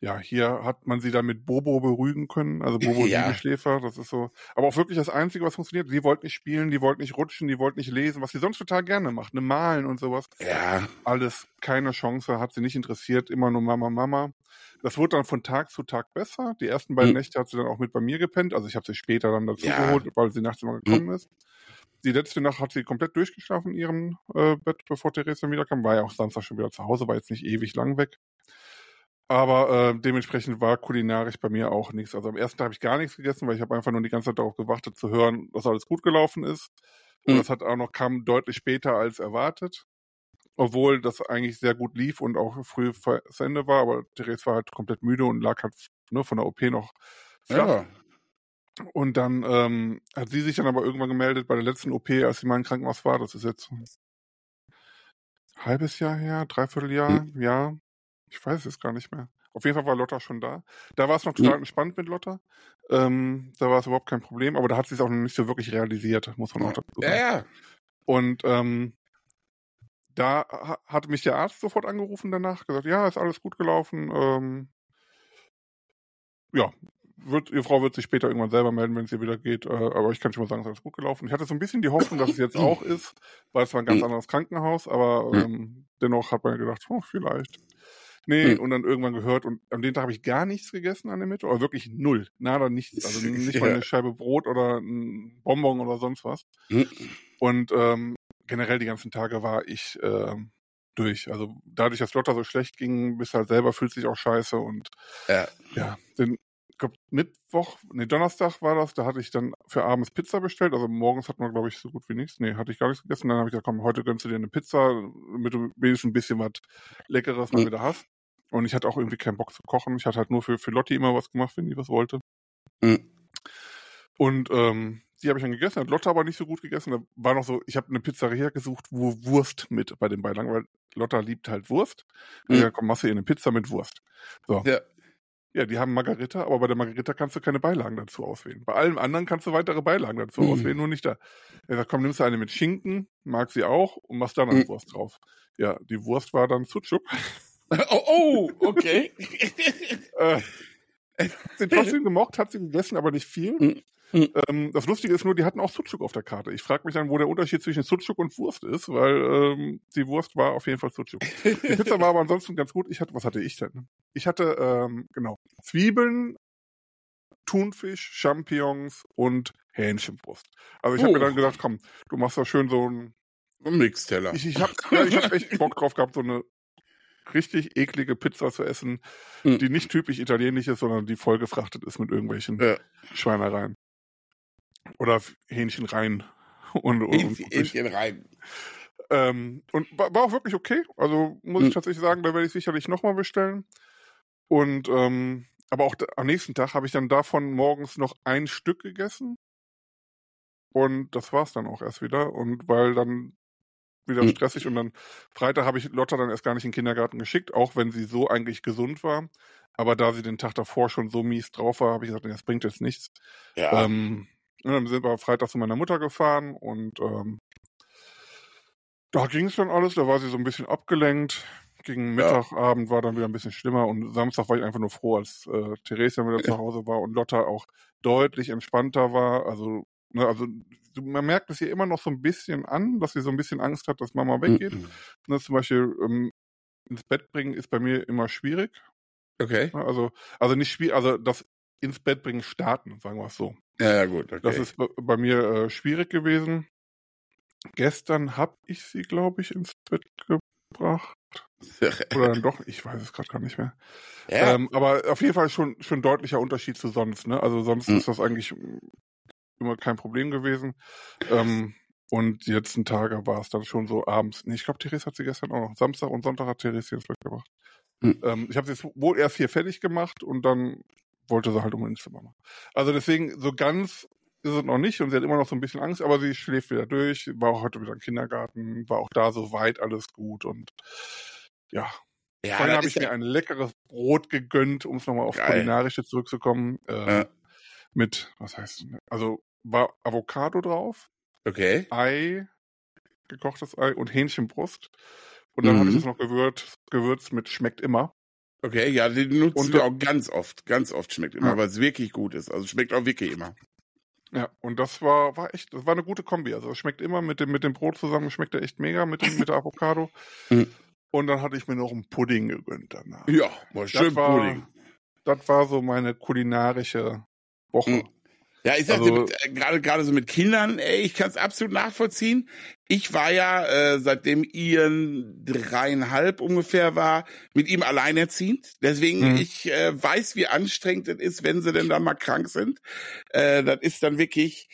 ja, hier hat man sie dann mit Bobo beruhigen können. Also Bobo ja. Schläfer, das ist so. Aber auch wirklich das Einzige, was funktioniert. Sie wollte nicht spielen, die wollte nicht rutschen, die wollte nicht lesen, was sie sonst total gerne macht. Ne, malen und sowas. Ja. Alles keine Chance, hat sie nicht interessiert, immer nur Mama, Mama. Das wurde dann von Tag zu Tag besser. Die ersten beiden mhm. Nächte hat sie dann auch mit bei mir gepennt. Also ich habe sie später dann dazu ja. geholt, weil sie nachts immer gekommen mhm. ist. Die letzte Nacht hat sie komplett durchgeschlafen in ihrem äh, Bett, bevor Theresa wiederkam. War ja auch Samstag schon wieder zu Hause, war jetzt nicht ewig lang weg. Aber äh, dementsprechend war kulinarisch bei mir auch nichts. Also am ersten Tag habe ich gar nichts gegessen, weil ich habe einfach nur die ganze Zeit darauf gewartet zu hören, dass alles gut gelaufen ist. Und mhm. das hat auch noch kam deutlich später als erwartet. Obwohl das eigentlich sehr gut lief und auch früh zu Ende war, aber Therese war halt komplett müde und lag halt nur von der OP noch flach. Ja. Und dann ähm, hat sie sich dann aber irgendwann gemeldet bei der letzten OP, als sie mal im Krankenhaus war. Das ist jetzt ein halbes Jahr her, dreiviertel Jahr, mhm. ja. Ich weiß es gar nicht mehr. Auf jeden Fall war Lotta schon da. Da war es noch total mhm. entspannt mit Lotta. Ähm, da war es überhaupt kein Problem, aber da hat sie es auch noch nicht so wirklich realisiert, muss man auch dazu sagen. Ja, ja. Und ähm, da ha hat mich der Arzt sofort angerufen danach, gesagt, ja, ist alles gut gelaufen. Ähm, ja, wird, ihre Frau wird sich später irgendwann selber melden, wenn es ihr wieder geht. Äh, aber ich kann schon mal sagen, es ist alles gut gelaufen. Ich hatte so ein bisschen die Hoffnung, dass es jetzt auch ist, weil es war ein ganz anderes Krankenhaus, aber ähm, dennoch hat man gedacht, oh, vielleicht. Nee, mhm. und dann irgendwann gehört und an dem Tag habe ich gar nichts gegessen an der Mitte, oder wirklich null, nada, nichts, also nicht mal eine Scheibe Brot oder ein Bonbon oder sonst was. Und ähm, generell die ganzen Tage war ich äh, durch. Also dadurch, dass Lotta so schlecht ging, bist halt selber fühlt sich auch scheiße und ja, ja den glaub, Mittwoch, nee, Donnerstag war das, da hatte ich dann für abends Pizza bestellt. Also morgens hat man, glaube ich, so gut wie nichts. Nee, hatte ich gar nichts gegessen. Dann habe ich gesagt, komm, heute gönnst du dir eine Pizza, damit du wenigstens ein bisschen was Leckeres mal mhm. wieder hast. Und ich hatte auch irgendwie keinen Bock zu kochen. Ich hatte halt nur für, für Lotti immer was gemacht, wenn die was wollte. Mhm. Und ähm, die habe ich dann gegessen, hat Lotta aber nicht so gut gegessen. Da war noch so, ich habe eine Pizzeria gesucht, wo Wurst mit bei den Beilagen, weil Lotta liebt halt Wurst. Mhm. Ja, komm, machst du ihr eine Pizza mit Wurst. So. Ja. Ja, die haben Margarita, aber bei der Margarita kannst du keine Beilagen dazu auswählen. Bei allem anderen kannst du weitere Beilagen dazu mhm. auswählen, nur nicht da. Er sagt, komm, nimmst du eine mit Schinken, mag sie auch und machst dann eine mhm. Wurst drauf. Ja, die Wurst war dann Sucuk. Oh, oh okay. äh, sie trotzdem gemocht, hat sie gegessen, aber nicht viel. Mhm. Mhm. Ähm, das Lustige ist nur, die hatten auch Sucuk auf der Karte. Ich frage mich dann, wo der Unterschied zwischen Sucuk und Wurst ist, weil ähm, die Wurst war auf jeden Fall Sucuk. Die Pizza war aber ansonsten ganz gut. Ich hatte, was hatte ich denn? Ich hatte, ähm, genau, Zwiebeln, Thunfisch, Champignons und Hähnchenbrust. Also ich habe mir dann gedacht, komm, du machst da schön so ein Mixteller. Ich, ich habe ja, ich hab echt Bock drauf gehabt, so eine richtig eklige Pizza zu essen, mhm. die nicht typisch italienisch ist, sondern die vollgefrachtet ist mit irgendwelchen ja. Schweinereien. Oder Hähnchen rein. Und, und, Hähnchen, Hähnchen rein. Ähm, und war, war, auch wirklich okay. Also muss ich hm. tatsächlich sagen, da werde ich sicherlich nochmal bestellen. Und ähm, aber auch am nächsten Tag habe ich dann davon morgens noch ein Stück gegessen. Und das war's dann auch erst wieder. Und weil dann wieder hm. stressig und dann Freitag habe ich Lotta dann erst gar nicht in den Kindergarten geschickt, auch wenn sie so eigentlich gesund war. Aber da sie den Tag davor schon so mies drauf war, habe ich gesagt, das bringt jetzt nichts. Ja. Ähm, und dann sind wir Freitag zu meiner Mutter gefahren und ähm, da ging es dann alles, da war sie so ein bisschen abgelenkt. Gegen Mittagabend ja. war dann wieder ein bisschen schlimmer und Samstag war ich einfach nur froh, als äh, Theresia wieder zu Hause war und Lotta auch deutlich entspannter war. Also, ne, also man merkt es ihr immer noch so ein bisschen an, dass sie so ein bisschen Angst hat, dass Mama weggeht. Mhm. Ne, zum Beispiel ähm, ins Bett bringen ist bei mir immer schwierig. Okay. Ne, also, also nicht schwierig, also das ins Bett bringen starten, sagen wir es so. Ja, ja, gut. Okay. Das ist bei mir äh, schwierig gewesen. Gestern habe ich sie, glaube ich, ins Bett gebracht. Oder dann doch, ich weiß es gerade gar nicht mehr. Ja. Ähm, aber auf jeden Fall schon schon deutlicher Unterschied zu sonst. Ne? Also sonst mhm. ist das eigentlich immer kein Problem gewesen. Ähm, und die letzten Tage war es dann schon so abends. Nee, ich glaube, Therese hat sie gestern auch noch. Samstag und Sonntag hat Therese ins Bett gebracht. Mhm. Ähm, ich habe sie wohl erst hier fertig gemacht und dann wollte sie halt um ins Zimmer machen. Also deswegen, so ganz ist es noch nicht und sie hat immer noch so ein bisschen Angst, aber sie schläft wieder durch, war auch heute wieder im Kindergarten, war auch da so weit alles gut und ja. Ja, dann habe ich mir ein leckeres Brot gegönnt, um es nochmal auf kulinarische zurückzukommen. Äh, ja. Mit, was heißt, also war Avocado drauf. Okay. Ei, gekochtes Ei und Hähnchenbrust. Und dann mhm. habe ich das noch gewürzt, gewürzt mit schmeckt immer. Okay, ja, den nutzen und, wir auch ganz oft. Ganz oft schmeckt immer, ja. weil es wirklich gut ist. Also schmeckt auch wirklich immer. Ja, und das war, war echt, das war eine gute Kombi. Also es schmeckt immer mit dem, mit dem Brot zusammen, schmeckt er echt mega mit, dem, mit der Avocado. Mhm. Und dann hatte ich mir noch einen Pudding gegönnt danach. Ja, war schön das war, Pudding. Das war so meine kulinarische Woche. Mhm. Ja, ich sagte, also, äh, gerade gerade so mit Kindern, ey, ich kann es absolut nachvollziehen. Ich war ja, äh, seitdem Ian dreieinhalb ungefähr war, mit ihm alleinerziehend. Deswegen, mhm. ich äh, weiß, wie anstrengend es ist, wenn sie denn dann mal krank sind. Äh, das ist dann wirklich,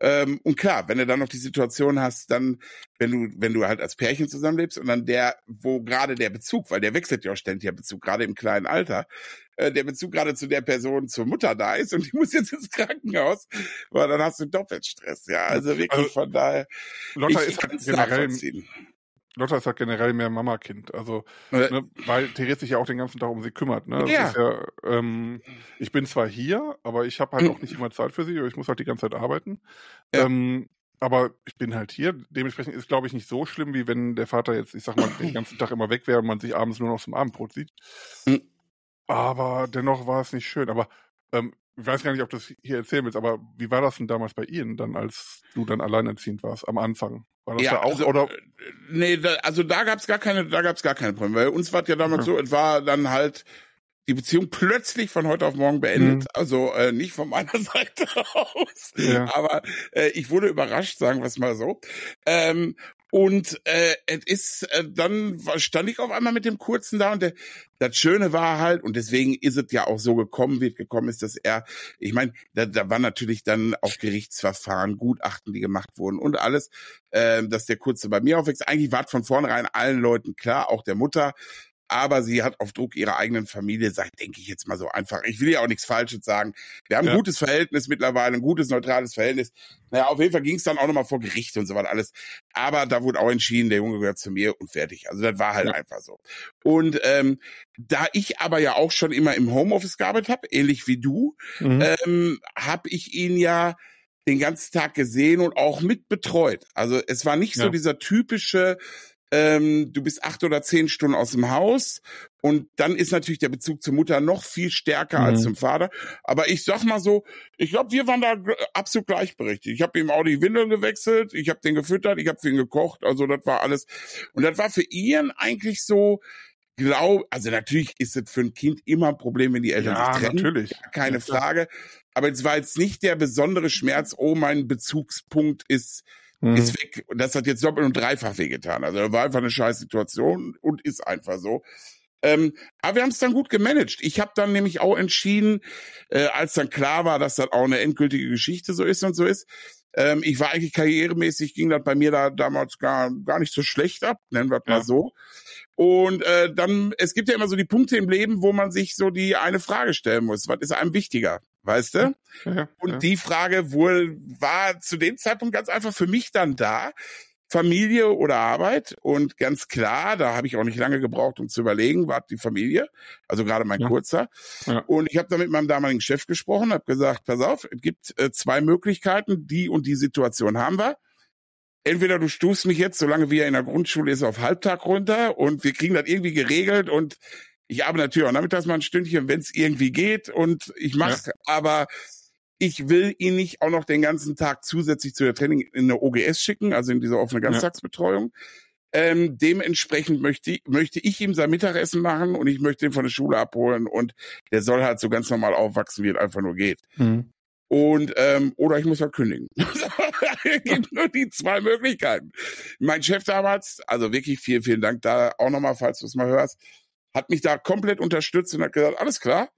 ähm, und klar, wenn du dann noch die Situation hast, dann, wenn du, wenn du halt als Pärchen zusammenlebst und dann der, wo gerade der Bezug, weil der wechselt ja auch ständig der Bezug, gerade im kleinen Alter, äh, der Bezug gerade zu der Person, zur Mutter da ist und die muss jetzt ins Krankenhaus, weil dann hast du doppelt Stress. Ja, also wirklich also, von daher. Lotta ist halt generell, Lotta ist halt generell mehr Mama-Kind. Also, äh, ne, weil Therese sich ja auch den ganzen Tag um sie kümmert. Ne? Ja. ja ähm, ich bin zwar hier, aber ich habe halt mhm. auch nicht immer Zeit für sie, ich muss halt die ganze Zeit arbeiten. Ja. Ähm, aber ich bin halt hier. Dementsprechend ist, glaube ich, nicht so schlimm, wie wenn der Vater jetzt, ich sag mal, den ganzen Tag immer weg wäre und man sich abends nur noch zum Abendbrot sieht. Mhm. Aber dennoch war es nicht schön. Aber Ähm, ich weiß gar nicht, ob du das hier erzählen willst, aber wie war das denn damals bei Ihnen dann, als du dann alleinerziehend warst am Anfang? War das ja, da auch also, oder? Nee, da, also da gab's gar keine, da gab's gar keine Probleme. Weil uns war ja damals okay. so, es war dann halt die Beziehung plötzlich von heute auf morgen beendet. Mhm. Also äh, nicht von meiner Seite aus, ja. aber äh, ich wurde überrascht, sagen wir es mal so. Ähm, und äh, es ist äh, dann stand ich auf einmal mit dem kurzen da und der, das Schöne war halt und deswegen ist es ja auch so gekommen, wie es gekommen ist, dass er, ich meine, da, da war natürlich dann auch Gerichtsverfahren, Gutachten, die gemacht wurden und alles, äh, dass der kurze bei mir aufwächst. Eigentlich war von vornherein allen Leuten klar, auch der Mutter, aber sie hat auf Druck ihrer eigenen Familie, sag, denke ich jetzt mal so einfach. Ich will ja auch nichts Falsches sagen. Wir haben ja. ein gutes Verhältnis mittlerweile, ein gutes, neutrales Verhältnis. Naja, auf jeden Fall ging es dann auch nochmal vor Gericht und so was alles. Aber da wurde auch entschieden, der Junge gehört zu mir und fertig. Also das war halt ja. einfach so. Und ähm, da ich aber ja auch schon immer im Homeoffice gearbeitet habe, ähnlich wie du, mhm. ähm, habe ich ihn ja den ganzen Tag gesehen und auch mit betreut. Also es war nicht ja. so dieser typische ähm, du bist acht oder zehn Stunden aus dem Haus und dann ist natürlich der Bezug zur Mutter noch viel stärker mhm. als zum Vater. Aber ich sag mal so, ich glaube, wir waren da absolut gleichberechtigt. Ich habe ihm auch die Windeln gewechselt, ich habe den gefüttert, ich habe für ihn gekocht, also das war alles. Und das war für ihn eigentlich so, glaub, also natürlich ist es für ein Kind immer ein Problem, wenn die Eltern ja, sich trennen. natürlich. Keine ja, Frage. Aber es war jetzt nicht der besondere Schmerz, oh, mein Bezugspunkt ist mhm. ist weg. Und das hat jetzt doppelt und dreifach wehgetan. Also war einfach eine scheiß Situation und ist einfach so. Ähm, aber wir haben es dann gut gemanagt. Ich habe dann nämlich auch entschieden, äh, als dann klar war, dass das auch eine endgültige Geschichte so ist und so ist. Ähm, ich war eigentlich karrieremäßig, ging das bei mir da damals gar, gar nicht so schlecht ab, nennen wir es ja. mal so. Und äh, dann, es gibt ja immer so die Punkte im Leben, wo man sich so die eine Frage stellen muss. Was ist einem wichtiger? Weißt du? Ja, und ja. die Frage wohl war zu dem Zeitpunkt ganz einfach für mich dann da. Familie oder Arbeit und ganz klar, da habe ich auch nicht lange gebraucht, um zu überlegen, war die Familie, also gerade mein ja. kurzer. Ja. Und ich habe da mit meinem damaligen Chef gesprochen, habe gesagt, pass auf, es gibt äh, zwei Möglichkeiten, die und die Situation haben wir entweder du stufst mich jetzt, solange wir in der Grundschule ist, auf Halbtag runter und wir kriegen das irgendwie geregelt und ich arbeite natürlich auch nachmittags mal ein Stündchen, wenn es irgendwie geht und ich mache, ja. aber ich will ihn nicht auch noch den ganzen Tag zusätzlich zu der Training in eine OGS schicken, also in diese offene Ganztagsbetreuung. Ja. Ähm, dementsprechend möchte, möchte ich ihm sein Mittagessen machen und ich möchte ihn von der Schule abholen und der soll halt so ganz normal aufwachsen, wie es einfach nur geht. Mhm. Und ähm, oder ich muss halt kündigen. es gibt nur die zwei Möglichkeiten. Mein Chef damals, also wirklich vielen, vielen Dank da auch nochmal, falls du es mal hörst, hat mich da komplett unterstützt und hat gesagt, alles klar,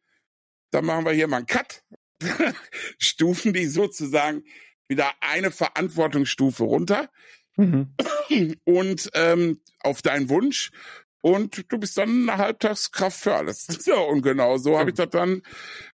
dann machen wir hier mal einen Cut. Stufen die sozusagen wieder eine Verantwortungsstufe runter. Mhm. Und ähm, auf deinen Wunsch und du bist dann eine Halbtagskraft für alles. So, und genau so habe ich das dann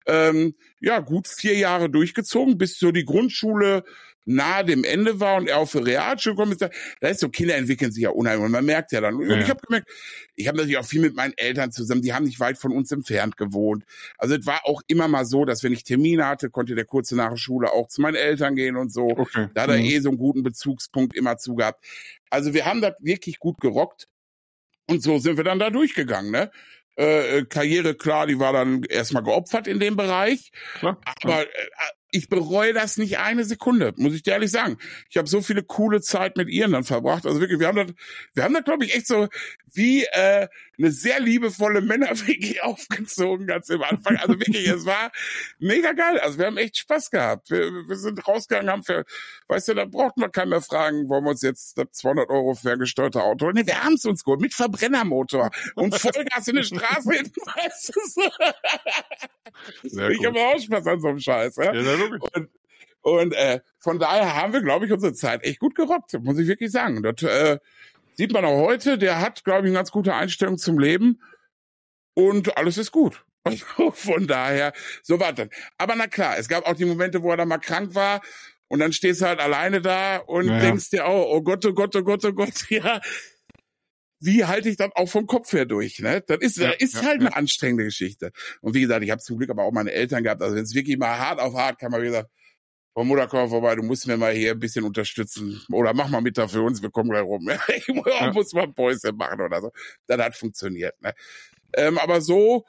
ähm, ja gut vier Jahre durchgezogen, bis so die Grundschule nahe dem Ende war und er auf die Realschule gekommen ist, da ist so, Kinder entwickeln sich ja unheimlich. Und man merkt ja dann. Und ja. ich habe gemerkt, ich habe natürlich auch viel mit meinen Eltern zusammen, die haben nicht weit von uns entfernt gewohnt. Also es war auch immer mal so, dass wenn ich Termine hatte, konnte der kurze nach der Schule auch zu meinen Eltern gehen und so. Okay. Da hat er mhm. eh so einen guten Bezugspunkt immer zu gehabt. Also wir haben das wirklich gut gerockt. Und so sind wir dann da durchgegangen, ne? Äh, äh Karriere, klar, die war dann erstmal geopfert in dem Bereich. Klar. Aber äh, ich bereue das nicht eine Sekunde, muss ich dir ehrlich sagen. Ich habe so viele coole Zeit mit ihr dann verbracht. Also wirklich, wir haben das, wir haben das, glaube ich, echt so wie äh, eine sehr liebevolle Männer-WG aufgezogen ganz im Anfang. Also wirklich, es war mega geil. Also wir haben echt Spaß gehabt. Wir, wir sind rausgegangen, haben für, weißt du, da brauchten wir keinen mehr fragen, wollen wir uns jetzt das 200 Euro ferngesteuerte Auto holen. Nee, wir haben es uns geholt mit Verbrennermotor und Vollgas in die Straße hinten, weißt du so. ich habe auch Spaß an so einem Scheiß. Ja? ja und, und äh, von daher haben wir, glaube ich, unsere Zeit echt gut gerockt, muss ich wirklich sagen. Das äh, sieht man auch heute. Der hat, glaube ich, eine ganz gute Einstellung zum Leben und alles ist gut. Also von daher, so war dann. Aber na klar, es gab auch die Momente, wo er dann mal krank war und dann stehst du halt alleine da und naja. denkst dir auch, oh Gott, oh Gott, oh Gott, oh Gott, ja, wie halte ich das auch vom Kopf her durch? Ne? Das ist, ja, ist ja, halt ja. eine anstrengende Geschichte. Und wie gesagt, ich habe zum Glück aber auch meine Eltern gehabt. Also wenn es wirklich mal hart auf hart kann man wie gesagt, Frau Mutter, komm mal vorbei, du musst mir mal hier ein bisschen unterstützen. Oder mach mal mit da für uns, wir kommen gleich rum. ich muss mal ein Päuschen machen oder so. Das hat funktioniert. Ne? Ähm, aber so,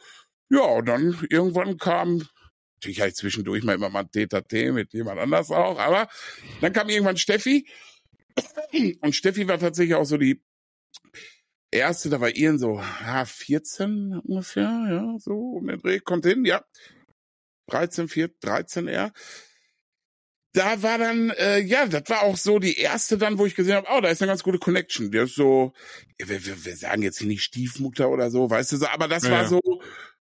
ja, dann irgendwann kam Natürlich hatte ich zwischendurch mal immer mal ein TTT mit jemand anders auch, aber dann kam irgendwann Steffi und Steffi war tatsächlich auch so die erste, da war Ian so, ja, 14 ungefähr, ja, so um den Dreh, kommt hin, ja. 13, 14, 13 eher. Da war dann, äh, ja, das war auch so die erste dann, wo ich gesehen habe, oh, da ist eine ganz gute Connection. Der ist so, wir, wir, wir sagen jetzt hier nicht Stiefmutter oder so, weißt du, so, aber das ja. war so,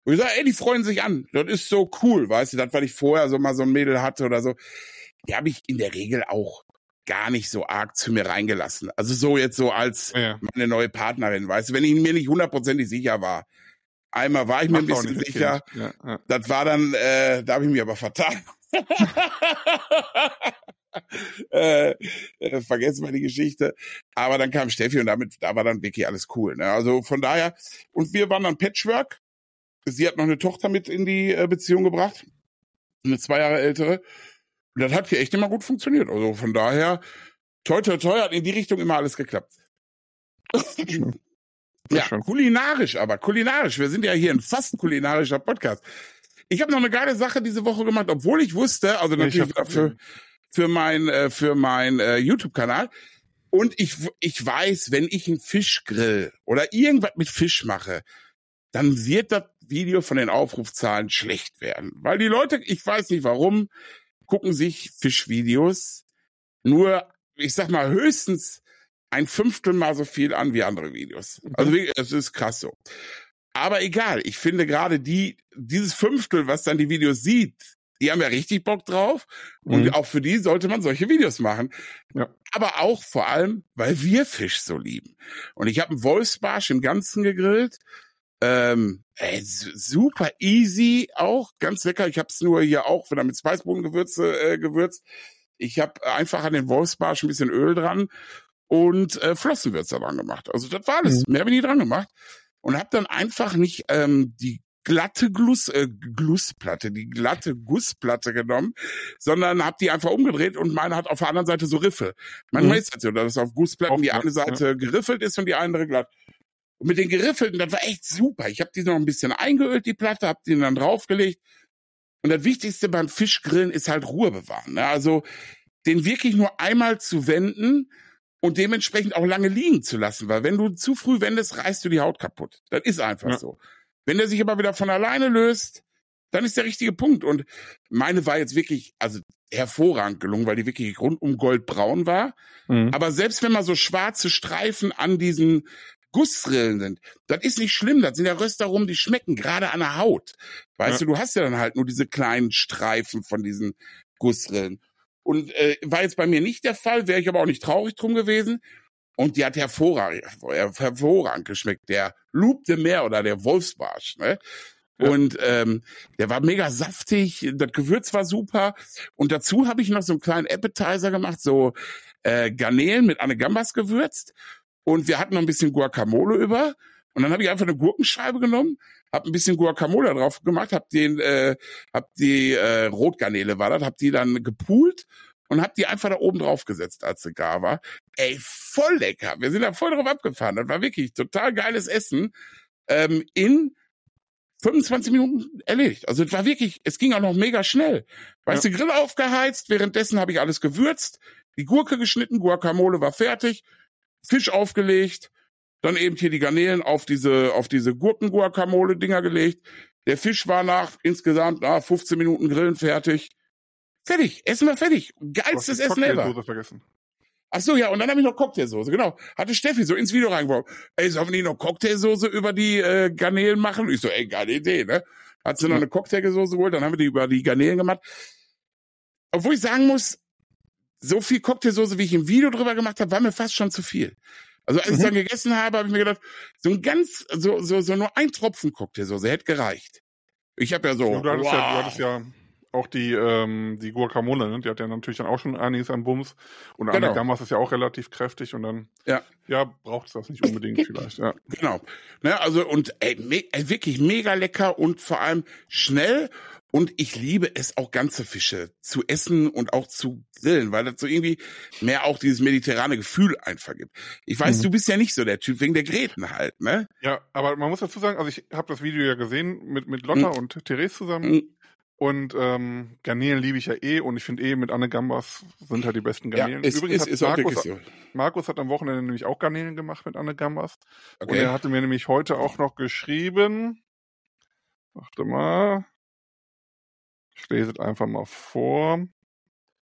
wo ich sage, ey, die freuen sich an. Das ist so cool, weißt du, das, weil ich vorher so mal so ein Mädel hatte oder so. Die habe ich in der Regel auch gar nicht so arg zu mir reingelassen. Also so jetzt so als ja. meine neue Partnerin, weißt du, wenn ich mir nicht hundertprozentig sicher war. Einmal war ich mir Macht ein bisschen sicher. Ja. Das war dann, äh, da habe ich mich aber vertan. äh, äh, vergessen wir die Geschichte. Aber dann kam Steffi und damit, da war dann wirklich alles cool. Ne? Also von daher, und wir waren dann Patchwork. Sie hat noch eine Tochter mit in die äh, Beziehung gebracht. Eine zwei Jahre ältere. Und das hat hier echt immer gut funktioniert. Also von daher, toi, toi, toi, hat in die Richtung immer alles geklappt. ja, kulinarisch aber, kulinarisch. Wir sind ja hier ein fast kulinarischer Podcast. Ich habe noch eine geile Sache diese Woche gemacht, obwohl ich wusste, also natürlich für, für mein, äh, für mein äh, YouTube-Kanal. Und ich, ich weiß, wenn ich einen Fisch grill oder irgendwas mit Fisch mache, dann wird das Video von den Aufrufzahlen schlecht werden. Weil die Leute, ich weiß nicht warum, gucken sich Fischvideos nur, ich sag mal, höchstens ein Fünftel mal so viel an wie andere Videos. Also es ist krass so. Aber egal, ich finde gerade die, dieses Fünftel, was dann die Videos sieht, die haben ja richtig Bock drauf. Und mhm. auch für die sollte man solche Videos machen. Ja. Aber auch vor allem, weil wir Fisch so lieben. Und ich habe einen Wolfsbarsch im Ganzen gegrillt. Ähm, ey, super easy, auch ganz lecker. Ich habe es nur hier auch wieder mit Speisbodengewürze äh, gewürzt. Ich habe einfach an den Wolfsbarsch ein bisschen Öl dran und äh, Flossenwürze dran gemacht. Also das war alles. Mhm. Mehr bin ich dran gemacht. Und habe dann einfach nicht ähm, die glatte Gluss, äh, Glussplatte, die glatte Gussplatte genommen, sondern habe die einfach umgedreht und meine hat auf der anderen Seite so Riffe. Manchmal mhm. ist das so, dass auf Gussplatten die eine Seite ja. geriffelt ist und die andere glatt. Und mit den geriffelten, das war echt super. Ich habe die noch ein bisschen eingeölt, die Platte, habe die dann draufgelegt. Und das Wichtigste beim Fischgrillen ist halt Ruhe bewahren. Ne? Also den wirklich nur einmal zu wenden und dementsprechend auch lange liegen zu lassen, weil wenn du zu früh wendest, reißt du die Haut kaputt. Das ist einfach ja. so. Wenn der sich aber wieder von alleine löst, dann ist der richtige Punkt. Und meine war jetzt wirklich, also hervorragend gelungen, weil die wirklich rundum goldbraun war. Mhm. Aber selbst wenn mal so schwarze Streifen an diesen Gussrillen sind. Das ist nicht schlimm, das sind ja Röster rum, die schmecken gerade an der Haut. Weißt ja. du, du hast ja dann halt nur diese kleinen Streifen von diesen Gussrillen. Und äh, war jetzt bei mir nicht der Fall, wäre ich aber auch nicht traurig drum gewesen. Und die hat hervorragend, hervorragend geschmeckt. Der Loup de Meer oder der Wolfsbarsch, ne? Ja. Und ähm, der war mega saftig, das Gewürz war super. Und dazu habe ich noch so einen kleinen Appetizer gemacht, so äh, Garnelen mit Anegambas gewürzt und wir hatten noch ein bisschen Guacamole über. Und dann habe ich einfach eine Gurkenscheibe genommen, habe ein bisschen Guacamole drauf gemacht, habe den, äh, hab die äh, Rotgarnele war das, habe die dann gepult und habe die einfach da oben drauf gesetzt, als sie gar war. Ey, voll lecker. Wir sind da voll drauf abgefahren. Das war wirklich total geiles Essen. Ähm, in 25 Minuten erledigt. Also es war wirklich, es ging auch noch mega schnell. Weißt ja. du, Grill aufgeheizt, währenddessen habe ich alles gewürzt, die Gurke geschnitten, Guacamole war fertig, Fisch aufgelegt, dann eben hier die Garnelen auf diese, auf diese Gurken-Guacamole-Dinger gelegt. Der Fisch war nach insgesamt ah, 15 Minuten Grillen fertig. Fertig, Essen war fertig. Geilstes Essen ever. vergessen. Ach so, ja, und dann habe ich noch Cocktailsoße, genau. Hatte Steffi so ins Video reingebaut. Ey, sollen wir nicht noch Cocktailsoße über die äh, Garnelen machen? Und ich so, ey, geile Idee, ne? Hat sie noch eine Cocktailsoße geholt, dann haben wir die über die Garnelen gemacht. Obwohl ich sagen muss, so viel Cocktailsoße, wie ich im Video drüber gemacht habe, war mir fast schon zu viel. Also als mhm. ich dann gegessen habe, habe ich mir gedacht, so ein ganz, so, so, so nur ein Tropfen Cocktailsoße hätte gereicht. Ich habe ja so. Ja, du, hattest wow. ja, du hattest ja auch die, ähm, die Guacamole, ne? die hat ja natürlich dann auch schon einiges an Bums. Und genau. Anagammas ist ja auch relativ kräftig und dann ja, ja braucht es das nicht unbedingt vielleicht. Ja. Genau. Ne, also und ey, me wirklich mega lecker und vor allem schnell und ich liebe es auch ganze Fische zu essen und auch zu grillen, weil das so irgendwie mehr auch dieses mediterrane Gefühl einfach gibt. Ich weiß, mhm. du bist ja nicht so der Typ wegen der Gräten halt, ne? Ja, aber man muss dazu sagen, also ich habe das Video ja gesehen mit mit Lotta mhm. und Therese zusammen. Mhm. Und ähm, Garnelen liebe ich ja eh und ich finde eh mit Anne Gambas sind halt die besten Garnelen. Ja, ist, Übrigens ist, hat auch Markus, so. Markus hat am Wochenende nämlich auch Garnelen gemacht mit Anne Gambas. Und Okay. er hatte mir nämlich heute auch noch geschrieben. Warte mal. Ich lese es einfach mal vor.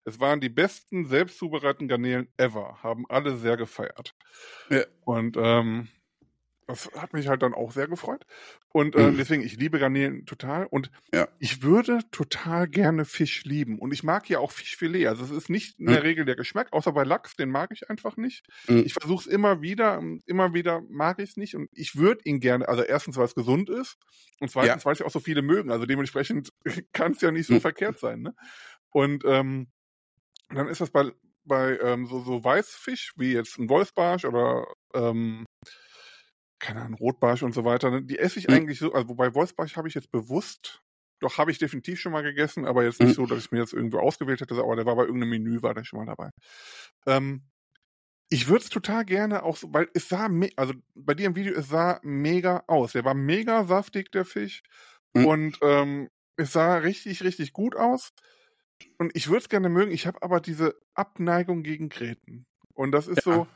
Es waren die besten selbst zubereiteten Garnelen ever. Haben alle sehr gefeiert. Ja. Und ähm, das hat mich halt dann auch sehr gefreut. Und äh, Mhm. deswegen, ich liebe Garnelen total. Und Ja. ich würde total gerne Fisch lieben. Und ich mag ja auch Fischfilet. Also es ist nicht in der Mhm. Regel der Geschmack, außer bei Lachs, den mag ich einfach nicht. Mhm. Ich versuche es immer wieder, immer wieder mag ich es nicht. Und ich würde ihn gerne, also erstens, weil es gesund ist. Und zweitens, weil es ja auch so viele mögen. Also dementsprechend kann es ja nicht so Mhm. verkehrt sein. Ne? Und ähm, dann ist das bei, bei ähm, so, so Weißfisch, wie jetzt ein Wolfsbarsch oder ähm, keine Ahnung, Rotbarsch und so weiter, ne? die esse ich Mhm. eigentlich so, also wobei Wolfsbarsch habe ich jetzt bewusst, doch habe ich definitiv schon mal gegessen, aber jetzt nicht Mhm. so, dass ich mir jetzt irgendwo ausgewählt hätte, aber der war bei irgendeinem Menü, war der schon mal dabei. Ähm, ich würde es total gerne auch so, weil es sah, also bei dir im Video, es sah mega aus. Der war mega saftig, der Fisch. Mhm. Und ähm, es sah richtig, richtig gut aus. Und ich würde es gerne mögen. Ich habe aber diese Abneigung gegen Gräten. Und das ist Ja. so,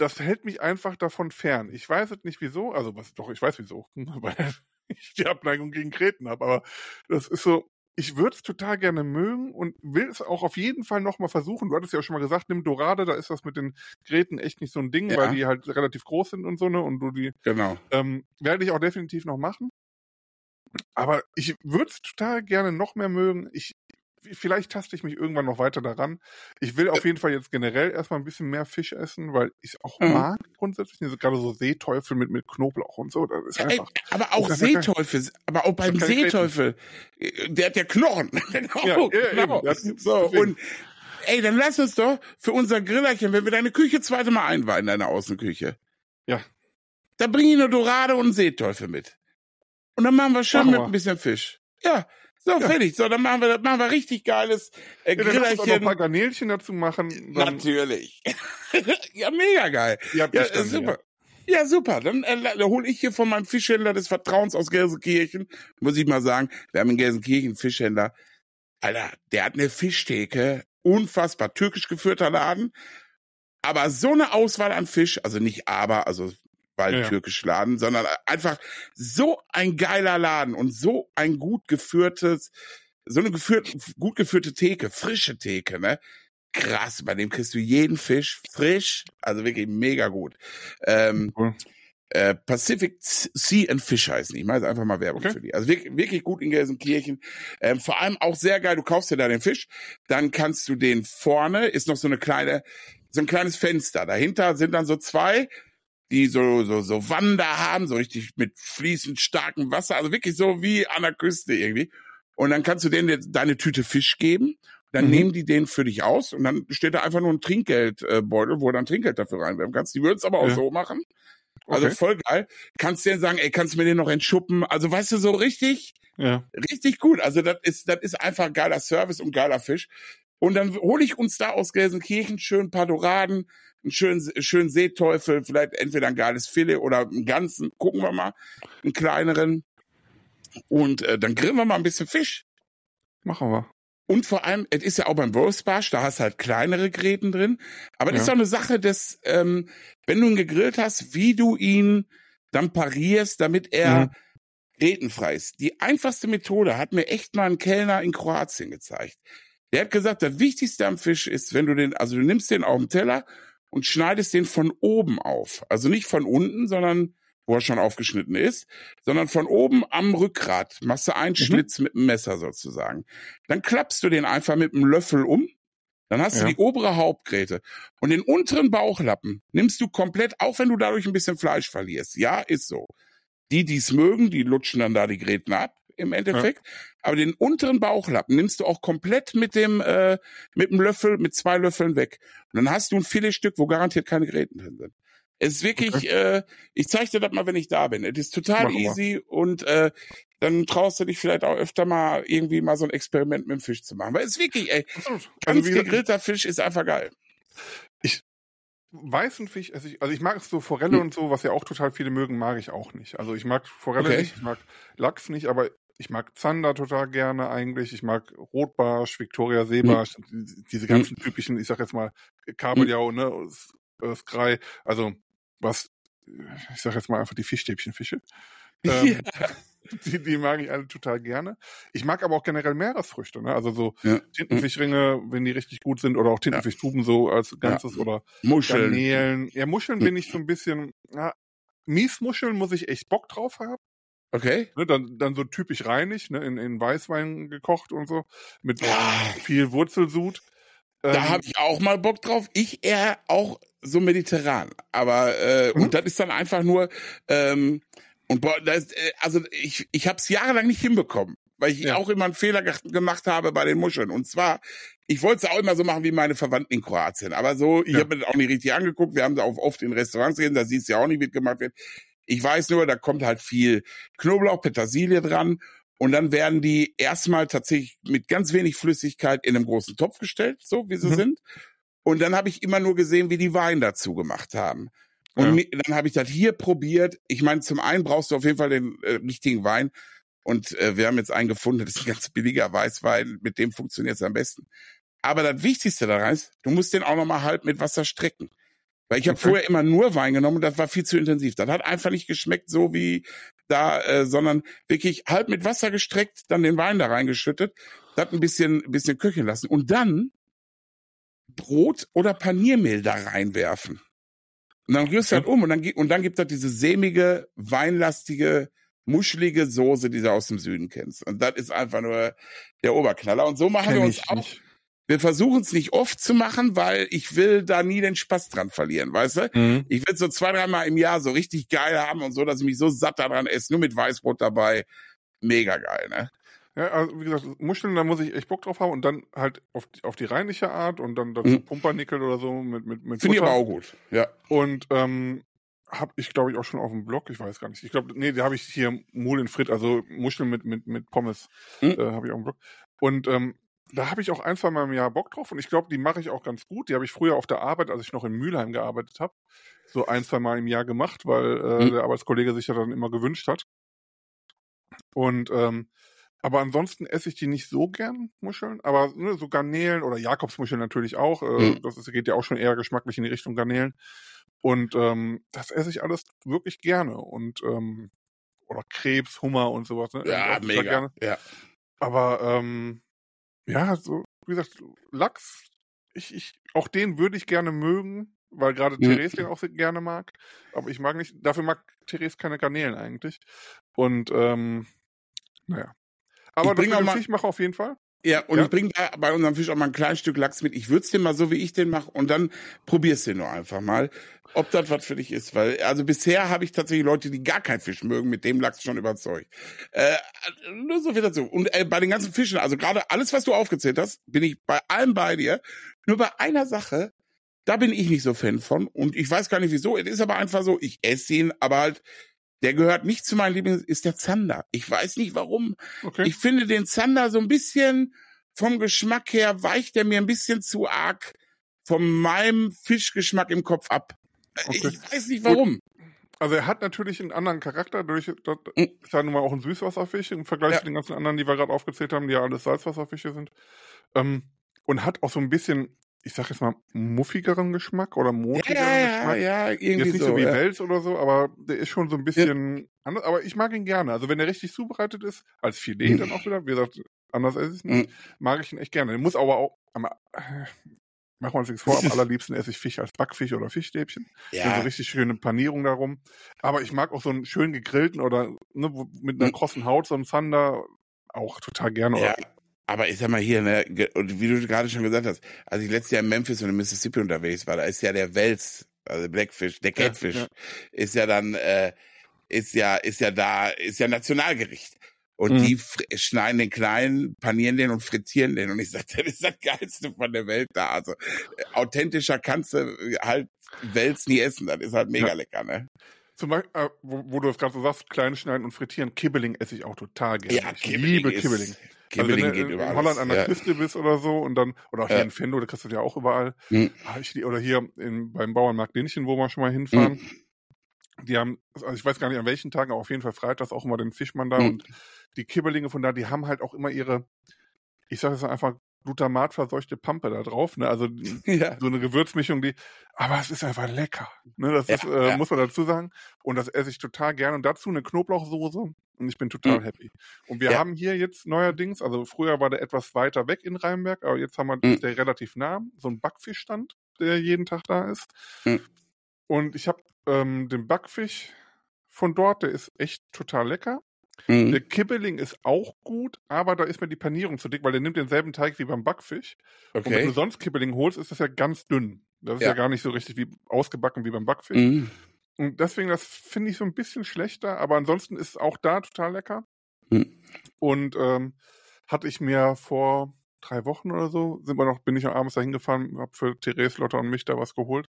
das hält mich einfach davon fern. Ich weiß es nicht wieso, also was doch, ich weiß wieso, weil ich die Abneigung gegen Gräten habe, aber das ist so, ich würde es total gerne mögen und will es auch auf jeden Fall nochmal versuchen. Du hattest ja auch schon mal gesagt, nimm Dorade, da ist das mit den Gräten echt nicht so ein Ding, Ja. weil die halt relativ groß sind und so, ne? Und du die, Genau. ähm, werde ich auch definitiv noch machen. Aber ich würde es total gerne noch mehr mögen. Ich, vielleicht taste ich mich irgendwann noch weiter daran. Ich will auf jeden Fall jetzt generell erstmal ein bisschen mehr Fisch essen, weil ich es auch Mhm. mag grundsätzlich. Also gerade so Seeteufel mit, mit Knoblauch und so. Das ist Ey, einfach. aber auch Seeteufel, aber auch beim. Seeteufel, äh, der hat ja Knochen. genau, Ja, ja, genau. Das- so, deswegen. und ey, dann lass uns doch für unser Grillerchen, wenn wir deine Küche zweite Mal einweihen, deine Außenküche. Ja. Da bring ich eine Dorade und einen Seeteufel mit. Und dann machen wir schön Machen mit wir. ein bisschen Fisch. Ja, so, Ja. fertig. So, dann machen wir, machen wir richtig geiles äh, Ja, dann lass uns auch noch ein Grillerchen. paar Garnelchen dazu machen. Dann, Natürlich. ja, mega geil. Ja, dann, äh, super. Ja, super. Dann äh, hole ich hier von meinem Fischhändler des Vertrauens aus Gelsenkirchen, muss ich mal sagen, wir haben in Gelsenkirchen einen Fischhändler. Alter, der hat eine Fischtheke, unfassbar, türkisch geführter Laden, aber so eine Auswahl an Fisch, also nicht aber, also weil Ja, ja. türkisch Laden, sondern einfach so ein geiler Laden und so ein gut geführtes, so eine geführt, gut geführte Theke, frische Theke, ne? Krass, bei dem kriegst du jeden Fisch frisch, also wirklich mega gut. Ähm, Cool. äh, Pacific Sea and Fish heißen. die. Ich mache jetzt einfach mal Werbung Okay. für die. Also wirklich, wirklich gut in Gelsenkirchen. Ähm, vor allem auch sehr geil. Du kaufst dir da den Fisch, dann kannst du den vorne ist noch so eine kleine, so ein kleines Fenster. Dahinter sind dann so zwei, die so so so Wander haben, so richtig mit fließend starkem Wasser, also wirklich so wie an der Küste irgendwie. Und dann kannst du denen deine Tüte Fisch geben. Dann Mhm. nehmen die den für dich aus und dann steht da einfach nur ein Trinkgeldbeutel, wo du dann Trinkgeld dafür reinwerfen kannst. Die würden es aber auch Ja. so machen. Also Okay. voll geil. Kannst denen sagen, ey, kannst du mir den noch entschuppen? Also weißt du, so richtig, Ja. richtig gut. Also das ist, das ist einfach geiler Service und geiler Fisch. Und dann hole ich uns da aus Gelsenkirchen schön ein paar Doraden, einen schönen, schönen Seeteufel, vielleicht entweder ein geiles Filet oder einen ganzen, gucken wir mal, einen kleineren. Und äh, dann grillen wir mal ein bisschen Fisch. Machen wir. Und vor allem, es ist ja auch beim Wolfsbarsch, da hast du halt kleinere Gräten drin. Aber das Ja. ist doch eine Sache des, ähm, wenn du ihn gegrillt hast, wie du ihn dann parierst, damit er Mhm. grätenfrei ist. Die einfachste Methode hat mir echt mal ein Kellner in Kroatien gezeigt. Der hat gesagt, das Wichtigste am Fisch ist, wenn du den, also du nimmst den auf den Teller und schneidest den von oben auf. Also nicht von unten, sondern wo er schon aufgeschnitten ist, sondern von oben am Rückgrat machst du einen Mhm. Schlitz mit dem Messer sozusagen. Dann klappst du den einfach mit einem Löffel um. Dann hast Ja. du die obere Hauptgräte. Und den unteren Bauchlappen nimmst du komplett, auch wenn du dadurch ein bisschen Fleisch verlierst. Ja, ist so. Die, die es mögen, die lutschen dann da die Gräten ab im Endeffekt. Aber den unteren Bauchlappen nimmst du auch komplett mit dem, äh, mit dem Löffel, mit zwei Löffeln weg. Und dann hast du ein Filetstück, wo garantiert keine Gräten drin sind. Es ist wirklich, äh, ich zeig dir das mal, wenn ich da bin. Es ist total wir. easy und äh, dann traust du dich vielleicht auch öfter mal irgendwie mal so ein Experiment mit dem Fisch zu machen. Weil es ist wirklich, ey, Absolut. ganz gesagt, gegrillter Fisch ist einfach geil. weißen Fisch esse ich, also ich mag es so Forelle Hm. und so, was ja auch total viele mögen, mag ich auch nicht. Also ich mag Forelle Okay. nicht, ich mag Lachs nicht, aber ich mag Zander total gerne eigentlich. Ich mag Rotbarsch, Victoria Seebarsch, mhm. diese ganzen mhm. typischen, ich sag jetzt mal, Kabeljau, ne, Skrei, also was, ich sag jetzt mal einfach die Fischstäbchenfische. Ähm, ja. die, die mag ich alle total gerne. Ich mag aber auch generell Meeresfrüchte, ne? Also so ja. Tintenfischringe, wenn die richtig gut sind, oder auch Tintenfischtuben so als Ganzes oder Muscheln. Garnelen. Ja, Muscheln bin ich so ein bisschen, ja, Miesmuscheln muss ich echt Bock drauf haben. Okay. Ne, dann, dann so typisch reinig, ne, in, in Weißwein gekocht und so, mit ja. viel Wurzelsud. Da ähm, habe ich auch mal Bock drauf. Ich eher auch so mediterran. Aber äh, mhm. und das ist dann einfach nur ähm, und boah, das, äh, also ich, ich habe es jahrelang nicht hinbekommen, weil ich ja. auch immer einen Fehler gemacht habe bei den Muscheln. Und zwar, ich wollte es auch immer so machen wie meine Verwandten in Kroatien. Aber so, ich ja. habe mir das auch nicht richtig angeguckt. Wir haben da auch oft in Restaurants gesehen, da siehst du ja auch nicht, wie gemacht wird. Ich weiß nur, da kommt halt viel Knoblauch, Petersilie dran. Und dann werden die erstmal tatsächlich mit ganz wenig Flüssigkeit in einem großen Topf gestellt, so wie sie mhm. sind. Und dann habe ich immer nur gesehen, wie die Wein dazu gemacht haben. Und ja. dann habe ich das hier probiert. Ich meine, zum einen brauchst du auf jeden Fall den äh, richtigen Wein. Und äh, wir haben jetzt einen gefunden, das ist ein ganz billiger Weißwein, mit dem funktioniert es am besten. Aber das Wichtigste daran ist, du musst den auch nochmal halb mit Wasser strecken. Weil ich habe vorher immer nur Wein genommen und das war viel zu intensiv. Das hat einfach nicht geschmeckt so wie da, äh, sondern wirklich halb mit Wasser gestreckt, dann den Wein da reingeschüttet, das ein bisschen, ein bisschen köcheln lassen und dann Brot oder Paniermehl da reinwerfen. Und dann rührst du halt um und dann, und dann gibt es halt diese sämige, weinlastige, muschelige Soße, die du aus dem Süden kennst. Und das ist einfach nur der Oberknaller. Und so machen Kenn wir uns auch. Nicht. Wir versuchen es nicht oft zu machen, weil ich will da nie den Spaß dran verlieren, weißt du? Mhm. Ich will so zwei, dreimal im Jahr so richtig geil haben und so, dass ich mich so satt daran esse, nur mit Weißbrot dabei. Mega geil, ne? Ja, also wie gesagt, Muscheln, da muss ich echt Bock drauf haben und dann halt auf die, auf die rheinische Art und dann dazu mhm. Pumpernickel oder so mit mit mit Finde ich aber auch gut, ja. Und ähm, habe ich glaube ich auch schon auf dem Blog, ich weiß gar nicht. Ich glaube, nee, da habe ich hier Mulen Frit, also Muscheln mit mit mit Pommes, mhm. äh, habe ich auf dem Blog. Und ähm, da habe ich auch ein, zwei Mal im Jahr Bock drauf und ich glaube, die mache ich auch ganz gut. Die habe ich früher auf der Arbeit, als ich noch in Mülheim gearbeitet habe, so ein, zwei Mal im Jahr gemacht, weil äh, mhm. der Arbeitskollege sich ja dann immer gewünscht hat. Und ähm, aber ansonsten esse ich die nicht so gern, Muscheln. Aber ne, so Garnelen oder Jakobsmuscheln natürlich auch. Äh, mhm. Das ist, geht ja auch schon eher geschmacklich in die Richtung Garnelen. Und ähm, das esse ich alles wirklich gerne. Und ähm, oder Krebs, Hummer und sowas. Ne? Ja, mega. Gerne. Ja. Aber ähm, ja, so wie gesagt, Lachs, ich, ich, auch den würde ich gerne mögen, weil gerade mhm. Therese den auch gerne mag. Aber ich mag nicht, dafür mag Therese keine Garnelen eigentlich. Und ähm, naja, aber ich das dem Fisch mache auf jeden Fall. Ja, und ja. ich bringe da bei unserem Fisch auch mal ein kleines Stück Lachs mit. Ich würze den mal so, wie ich den mache, und dann probierst du den nur einfach mal, ob das was für dich ist. Weil, also bisher habe ich tatsächlich Leute, die gar keinen Fisch mögen, mit dem Lachs schon überzeugt. Äh, nur so viel dazu. Und äh, bei den ganzen Fischen, also gerade alles, was du aufgezählt hast, bin ich bei allem bei dir. Nur bei einer Sache, da bin ich nicht so Fan von. Und ich weiß gar nicht wieso. Es ist aber einfach so, ich esse ihn, aber halt der gehört nicht zu meinen Lieblings, ist der Zander. Ich weiß nicht warum. Okay. Ich finde den Zander so ein bisschen vom Geschmack her weicht er mir ein bisschen zu arg von meinem Fischgeschmack im Kopf ab. Okay. Ich weiß nicht warum. Also er hat natürlich einen anderen Charakter, durch das hm. ist ja nun mal auch ein Süßwasserfisch im Vergleich ja. zu den ganzen anderen, die wir gerade aufgezählt haben, die ja alles Salzwasserfische sind. Ähm, und hat auch so ein bisschen ich sag jetzt mal, muffigeren Geschmack oder motigeren ja, Geschmack. Ja, ja, irgendwie Jetzt nicht so, so wie ja. Wels oder so, aber der ist schon so ein bisschen ja. anders. Aber ich mag ihn gerne. Also wenn er richtig zubereitet ist, als Filet mhm. dann auch wieder, wie gesagt, anders esse ich nicht, mhm. mag ich ihn echt gerne. Der muss aber auch, aber, äh, machen wir uns nichts vor, am allerliebsten esse ich Fisch als Backfisch oder Fischstäbchen. Ja. So richtig schöne Panierung darum. Aber ich mag auch so einen schön gegrillten oder ne, mit einer mhm. krossen Haut, so einen Zander, auch total gerne. Ja. Aber ich sag mal hier, ne, und wie du gerade schon gesagt hast, als ich letztes Jahr in Memphis und in Mississippi unterwegs war, da ist ja der Wels, also Blackfish, der Catfish, ja, ja. ist ja dann, äh, ist ja, ist ja da, ist ja Nationalgericht. Und mhm. die schneiden den kleinen, panieren den und frittieren den. Und ich sag, das ist das Geilste von der Welt da. Also äh, authentischer kannst du halt Wels nie essen. Das ist halt mega lecker, ne? Zum Beispiel, äh, wo, wo, du das gerade so sagst, klein schneiden und frittieren, Kibbeling esse ich auch total gerne. Ja, ich Kibbeling liebe Kibbeling. Kibbeling also wenn du in Holland an der ja. Küste bist oder so und dann, oder auch hier ja. in Fendo, da kriegst du ja auch überall. Mhm. Oder hier in, beim Bauernmarkt Dinchen, wo wir schon mal hinfahren. Mhm. Die haben, also ich weiß gar nicht an welchen Tagen, aber auf jeden Fall freitags auch immer den Fischmann da mhm. und die Kibbelinge von da, die haben halt auch immer ihre, ich sage es einfach, glutamatverseuchte Pampe da drauf, ne? Also ja. so eine Gewürzmischung, die, aber es ist einfach lecker. Ne? Das ja, ist, äh, ja. muss man dazu sagen. Und das esse ich total gerne. Und dazu eine Knoblauchsoße und ich bin total mhm. happy. Und wir haben hier jetzt neuerdings, also früher war der etwas weiter weg in Rheinberg, aber jetzt haben wir mhm. der relativ nah, so einen Backfischstand, der jeden Tag da ist. Mhm. Und ich habe ähm, den Backfisch von dort, der ist echt total lecker. Mhm. Der Kibbeling ist auch gut, aber da ist mir die Panierung zu dick, weil der nimmt denselben Teig wie beim Backfisch. Okay. Und wenn du sonst Kibbeling holst, ist das ja ganz dünn. Das ist ja, ja gar nicht so richtig wie ausgebacken wie beim Backfisch. Mhm. Und deswegen, das finde ich so ein bisschen schlechter, aber ansonsten ist es auch da total lecker. Mhm. Und ähm, hatte ich mir vor drei Wochen oder so, sind wir noch, bin ich am abends da hingefahren, habe für Therese, Lotta und mich da was geholt.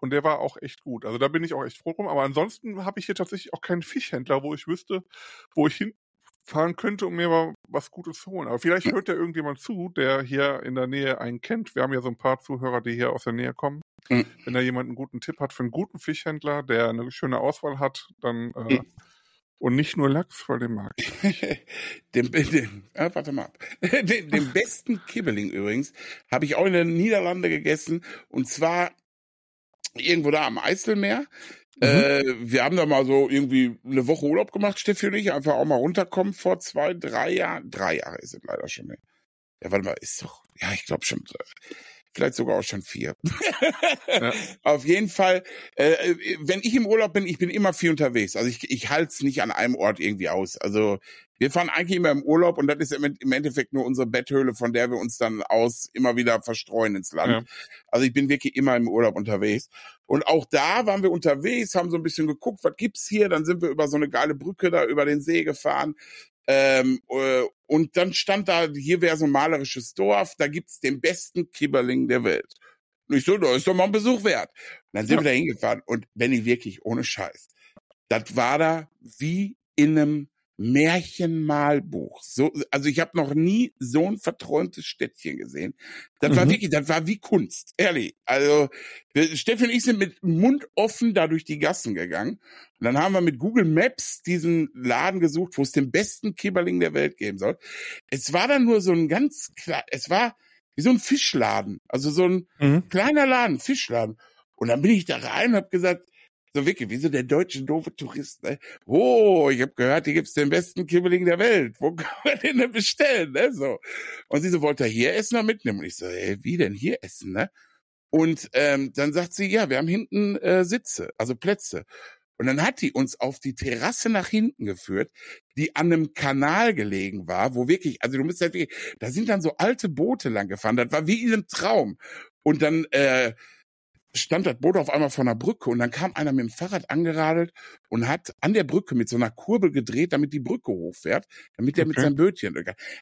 Und der war auch echt gut. Also da bin ich auch echt froh drum. Aber ansonsten habe ich hier tatsächlich auch keinen Fischhändler, wo ich wüsste, wo ich hinfahren könnte, um mir mal was Gutes zu holen. Aber vielleicht hört ja irgendjemand zu, der hier in der Nähe einen kennt. Wir haben ja so ein paar Zuhörer, die hier aus der Nähe kommen. Mhm. Wenn da jemand einen guten Tipp hat für einen guten Fischhändler, der eine schöne Auswahl hat, dann äh, mhm. Und nicht nur Lachs, den mag ich. den, den, äh, warte mal. den, den besten Kibbeling übrigens habe ich auch in den Niederlande gegessen. Und zwar irgendwo da am Eiselmeer. Mhm. Äh, wir haben da mal so irgendwie eine Woche Urlaub gemacht, Steffi und ich, einfach auch mal runterkommen vor zwei, drei Jahren. Drei Jahre ist es leider schon. Ne? Ja, warte mal, ist doch, ja, ich glaube schon vielleicht sogar auch schon vier. ja. Auf jeden Fall, äh, wenn ich im Urlaub bin, ich bin immer viel unterwegs. Also ich, ich halte es nicht an einem Ort irgendwie aus. Also wir fahren eigentlich immer im Urlaub und das ist im Endeffekt nur unsere Betthöhle, von der wir uns dann aus immer wieder verstreuen ins Land. Ja. Also ich bin wirklich immer im Urlaub unterwegs. Und auch da waren wir unterwegs, haben so ein bisschen geguckt, was gibt's hier. Dann sind wir über so eine geile Brücke da über den See gefahren. Ähm, äh, und dann stand da, hier wäre so ein malerisches Dorf, da gibt's den besten Kibberling der Welt. Und ich so, da ist doch mal ein Besuch wert. Und dann sind ja. wir da hingefahren und wenn ich wirklich ohne Scheiß, das war da wie in einem Märchenmalbuch. So, also ich habe noch nie so ein verträumtes Städtchen gesehen. Das mhm. war wirklich, das war wie Kunst, ehrlich. Also Steffi und ich sind mit Mund offen da durch die Gassen gegangen. Und dann haben wir mit Google Maps diesen Laden gesucht, wo es den besten Kibberling der Welt geben soll. Es war dann nur so ein ganz klar, es war wie so ein Fischladen, also so ein mhm. kleiner Laden, Fischladen. Und dann bin ich da rein und habe gesagt, so wirklich, wie so der deutsche doofe Tourist. Ne? Oh, ich habe gehört, hier gibt's den besten Kibbeling der Welt. Wo kann man den denn bestellen? Ne? So. Und sie so, wollte er hier essen oder mitnehmen? Und ich so, ey, wie denn hier essen? Ne? Und ähm, dann sagt sie, ja, wir haben hinten äh, Sitze, also Plätze. Und dann hat die uns auf die Terrasse nach hinten geführt, die an einem Kanal gelegen war, wo wirklich, also du musst halt wirklich, da sind dann so alte Boote lang gefahren, das war wie in einem Traum. Und dann äh, stand das Boot auf einmal vor einer Brücke und dann kam einer mit dem Fahrrad angeradelt und hat an der Brücke mit so einer Kurbel gedreht, damit die Brücke hochfährt, damit er okay. mit seinem Bötchen.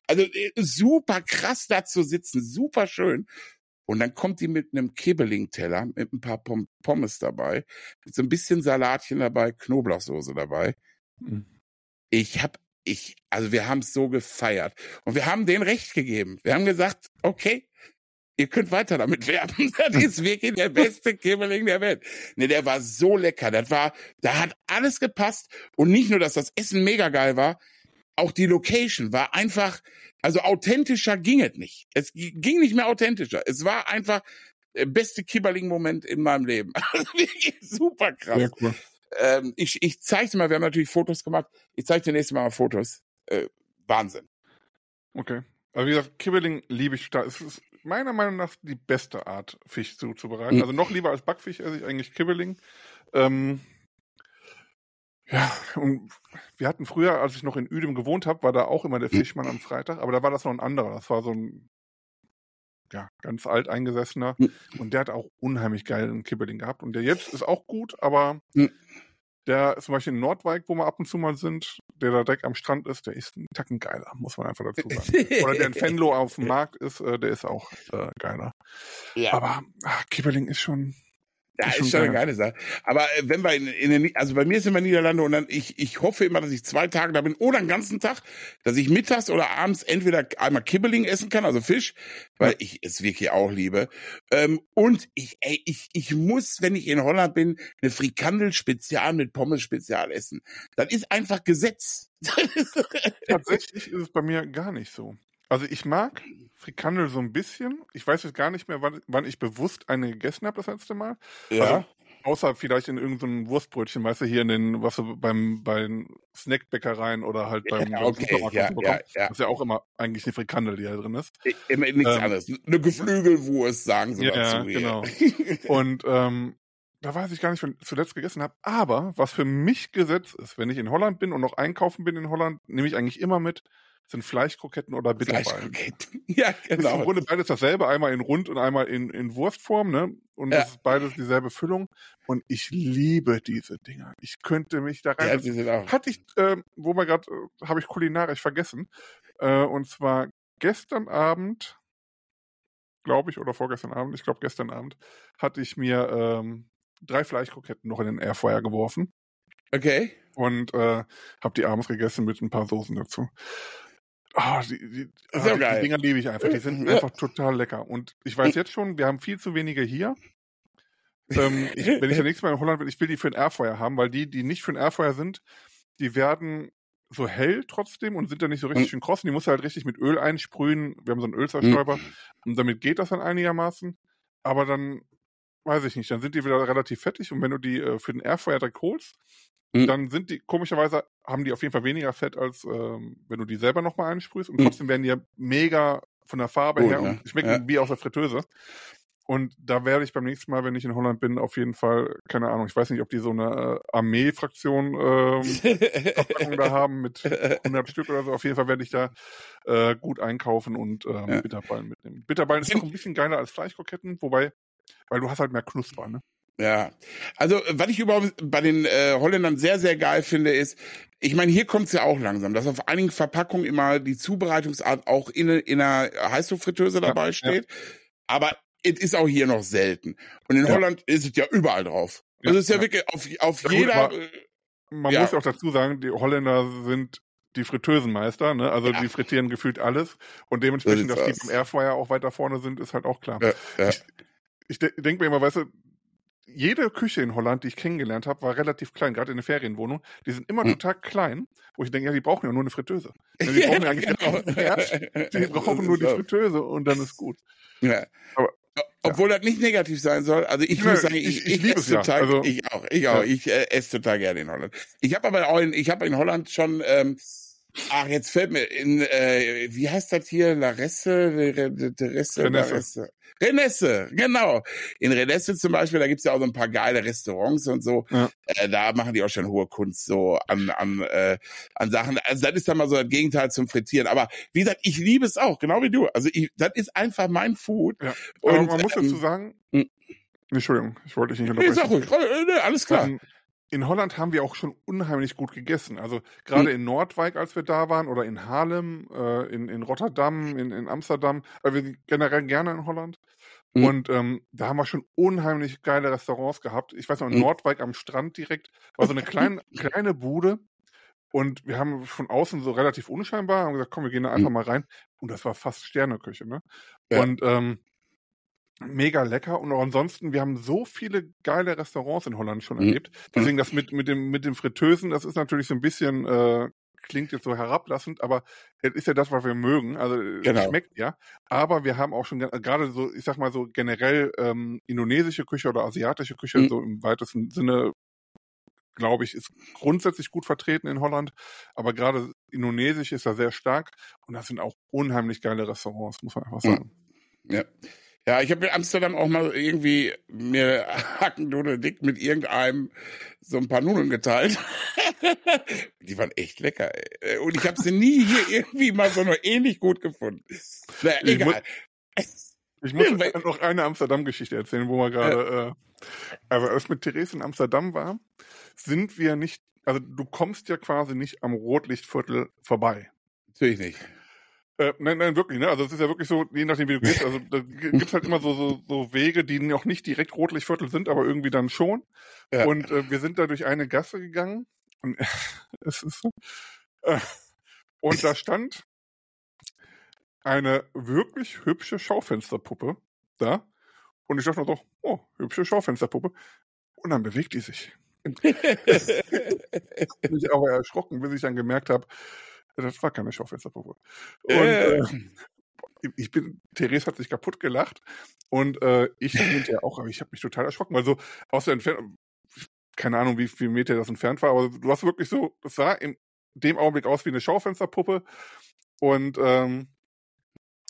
Also äh, super krass da zu sitzen, super schön. Und dann kommt die mit einem Kibbeling-Teller, mit ein paar Pommes dabei, mit so ein bisschen Salatchen dabei, Knoblauchsoße dabei. Mhm. Ich hab, ich, also wir haben es so gefeiert. Und wir haben denen recht gegeben. Wir haben gesagt, okay, ihr könnt weiter damit werben. Das ist wirklich der beste Kibbeling der Welt. Ne, der war so lecker. Das war, da hat alles gepasst. Und nicht nur, dass das Essen mega geil war, auch die Location war einfach, also authentischer ging es nicht. Es ging nicht mehr authentischer. Es war einfach der beste Kibberling-Moment in meinem Leben. Also super krass. Cool. Ähm, ich, ich zeige dir mal, wir haben natürlich Fotos gemacht. Ich zeige dir nächstes Mal mal Fotos. Äh, Wahnsinn. Okay. Also wie gesagt, Kibbeling liebe ich da. Es ist meiner Meinung nach die beste Art, Fisch zuzubereiten. Mhm. Also noch lieber als Backfisch esse ich eigentlich Kibbeling. Ähm, ja, und wir hatten früher, als ich noch in Uedem gewohnt habe, war da auch immer der Fischmann am Freitag, aber da war das noch ein anderer. Das war so ein ja, ganz alt eingesessener. Und der hat auch unheimlich geilen Kibbeling gehabt. Und der jetzt ist auch gut, aber der zum Beispiel in Nordwijk, wo wir ab und zu mal sind, der da direkt am Strand ist, der ist ein Tacken geiler, muss man einfach dazu sagen. Oder der in Fenlo auf dem Markt ist, äh, der ist auch äh, geiler. Ja. Aber ach, Kibbeling ist schon, Ja, ist, ist schon eine geile Sache. Aber äh, wenn wir in, in den, also bei mir ist immer Niederlande und dann, ich, ich hoffe immer, dass ich zwei Tage da bin oder einen ganzen Tag, dass ich mittags oder abends entweder einmal Kibbeling essen kann, also Fisch, weil ich es wirklich auch liebe. Ähm, und ich, ey, ich, ich muss, wenn ich in Holland bin, eine Frikandel Spezial mit Pommes Spezial essen. Das ist einfach Gesetz. Tatsächlich ist es bei mir gar nicht so. Also ich mag Frikandel so ein bisschen. Ich weiß jetzt gar nicht mehr, wann, wann ich bewusst eine gegessen habe das letzte Mal. Ja. Also, außer vielleicht in irgendeinem Wurstbrötchen, weißt du, hier in den, was du beim, bei Snackbäckereien oder halt beim, ja, okay, beim ja, ja, ja. Das ist ja auch immer eigentlich eine Frikandel, die da drin ist. Immer nichts ähm, anderes. Eine Geflügelwurst, sagen sie ja, dazu. Ja, genau. Und ähm, da weiß ich gar nicht, wann ich zuletzt gegessen habe. Aber was für mich Gesetz ist, wenn ich in Holland bin und noch einkaufen bin in Holland, nehme ich eigentlich immer mit sind Fleischkroketten oder Bitterballen. Fleischkroketten. Ja, genau. im Grunde beides dasselbe, einmal in Rund und einmal in, in Wurstform, ne? Und ja. es ist beides dieselbe Füllung. Und ich liebe diese Dinger. Ich könnte mich da rein. Ja, die sind auch. Hatte ich, äh, wo wir gerade, äh, habe ich kulinarisch vergessen. Äh, und zwar gestern Abend, glaube ich, oder vorgestern Abend, ich glaube gestern Abend, hatte ich mir ähm, drei Fleischkroketten noch in den Airfryer geworfen. Okay. Und äh, habe die abends gegessen mit ein paar Soßen dazu. Oh, die, die, oh, die, die Dinger liebe ich einfach. Die sind ja. einfach total lecker. Und ich weiß jetzt schon, wir haben viel zu wenige hier. Ähm, ich, wenn ich das nächste Mal in Holland bin, ich will die für ein Airfeuer haben, weil die, die nicht für ein Airfeuer sind, die werden so hell trotzdem und sind dann nicht so richtig hm. schön kross. Die musst du halt richtig mit Öl einsprühen. Wir haben so einen Ölzerstäuber hm. und damit geht das dann einigermaßen. Aber dann, weiß ich nicht, dann sind die wieder relativ fettig und wenn du die äh, für den Airfryer direkt holst, Mhm. Dann sind die, komischerweise, haben die auf jeden Fall weniger Fett, als ähm, wenn du die selber nochmal einsprühst. Und mhm. trotzdem werden die ja mega von der Farbe Gut, her ne? und schmecken ja. wie aus der Fritteuse. Und da werde ich beim nächsten Mal, wenn ich in Holland bin, auf jeden Fall, keine Ahnung, ich weiß nicht, ob die so eine äh, Armee-Fraktion ähm, da haben mit 100 Stück oder so. Auf jeden Fall werde ich da äh, gut einkaufen und ähm, ja. Bitterballen mitnehmen. Bitterballen ist noch ein bisschen geiler als Fleischkroketten, wobei, weil du hast halt mehr Knusper, ne? Ja, also was ich überhaupt bei den äh, Holländern sehr, sehr geil finde, ist, ich meine, hier kommt's ja auch langsam, dass auf einigen Verpackungen immer die Zubereitungsart auch in, in einer Heißluftfritteuse dabei ja, steht. Ja. Aber es ist auch hier noch selten. Und in ja. Holland ist es ja überall drauf. Ja, also es ist ja, wirklich auf, auf jeder. Gut, man, man muss auch dazu sagen, die Holländer sind die Fritteusenmeister, ne? Also die frittieren gefühlt alles. Und dementsprechend, dass die beim Airfryer auch weiter vorne sind, ist halt auch klar. Ich, ich de denke mir immer, weißt du, jede Küche in Holland, die ich kennengelernt habe, war relativ klein, gerade in der Ferienwohnung. Die sind immer hm. total klein, wo ich denke, ja, die brauchen ja nur eine Fritteuse. Ja, die brauchen ja eigentlich genau. Herd, die brauchen nur die Fritteuse und dann ist gut. Ja. Aber, obwohl ja. das nicht negativ sein soll. Also ich muss sagen, ich, ich, ich, ich esse total, ja. also, ich auch, ich auch, ich äh, esse total gerne in Holland. Ich habe aber auch in, ich habe in Holland schon, ähm, ach jetzt fällt mir in, äh, wie heißt das hier, La Resse, La Resse, La Resse. Renesse, genau. In Renesse zum Beispiel, da gibt's ja auch so ein paar geile Restaurants und so. Ja. Äh, da machen die auch schon hohe Kunst so an, an, äh, an Sachen. Also das ist dann mal so das Gegenteil zum Frittieren. Aber wie gesagt, ich liebe es auch, genau wie du. Also ich, das ist einfach mein Food. Ja. Aber und, man muss dazu ähm, sagen, mh. Hm. Entschuldigung, ich wollte dich nicht unterbrechen. Nee, sag ruhig, äh, alles klar. Ähm, in Holland haben wir auch schon unheimlich gut gegessen. Also gerade mhm. in Nordwijk, als wir da waren, oder in Haarlem, äh, in, in Rotterdam, in, in Amsterdam. Äh, wir sind generell gerne in Holland. Mhm. Und ähm, da haben wir schon unheimlich geile Restaurants gehabt. Ich weiß noch, in mhm. Nordwijk am Strand direkt war so eine kleine, kleine Bude. Und wir haben von außen so relativ unscheinbar, haben gesagt, komm, wir gehen da einfach mhm. mal rein. Und das war fast Sterneküche, ne? Ja. Und ähm, mega lecker und auch ansonsten, wir haben so viele geile Restaurants in Holland schon mhm. erlebt. Deswegen das mit, mit dem, mit dem Fritteusen, das ist natürlich so ein bisschen, äh, klingt jetzt so herablassend, aber es ist ja das, was wir mögen. Also genau. schmeckt ja. Aber wir haben auch schon gerade so, ich sag mal so generell ähm, indonesische Küche oder asiatische Küche, mhm. so im weitesten Sinne, glaube ich, ist grundsätzlich gut vertreten in Holland. Aber gerade indonesisch ist da sehr stark und das sind auch unheimlich geile Restaurants, muss man einfach mhm. sagen. Ja. Ja, ich habe in Amsterdam auch mal irgendwie mir Hackendudel dick mit irgendeinem so ein paar Nudeln geteilt. Die waren echt lecker. Ey. Und ich habe sie nie hier irgendwie mal so nur ähnlich gut gefunden. Na, egal. Ich muss, ich muss noch eine Amsterdam-Geschichte erzählen, wo wir gerade, äh, aber als mit Therese in Amsterdam war, sind wir nicht, also du kommst ja quasi nicht am Rotlichtviertel vorbei. Natürlich nicht. Äh, nein, nein, wirklich, ne? Also es ist ja wirklich so, je nachdem wie du gehst, also da gibt's halt immer so, so, so Wege, die noch nicht direkt Rotlichtviertel sind, aber irgendwie dann schon. Ja. Und äh, wir sind da durch eine Gasse gegangen und es ist äh, und da stand eine wirklich hübsche Schaufensterpuppe da. Und ich dachte noch so, oh, hübsche Schaufensterpuppe. Und dann bewegt die sich. ich aber erschrocken, bis ich dann gemerkt habe, das war keine Schaufensterpuppe. Und äh. äh, ich bin, Therese hat sich kaputt gelacht und äh, ich hinterher auch, aber ich habe mich total erschrocken, weil so aus der Entfernung, keine Ahnung, wie viel Meter das entfernt war, aber du hast wirklich so, das sah in dem Augenblick aus wie eine Schaufensterpuppe und ähm,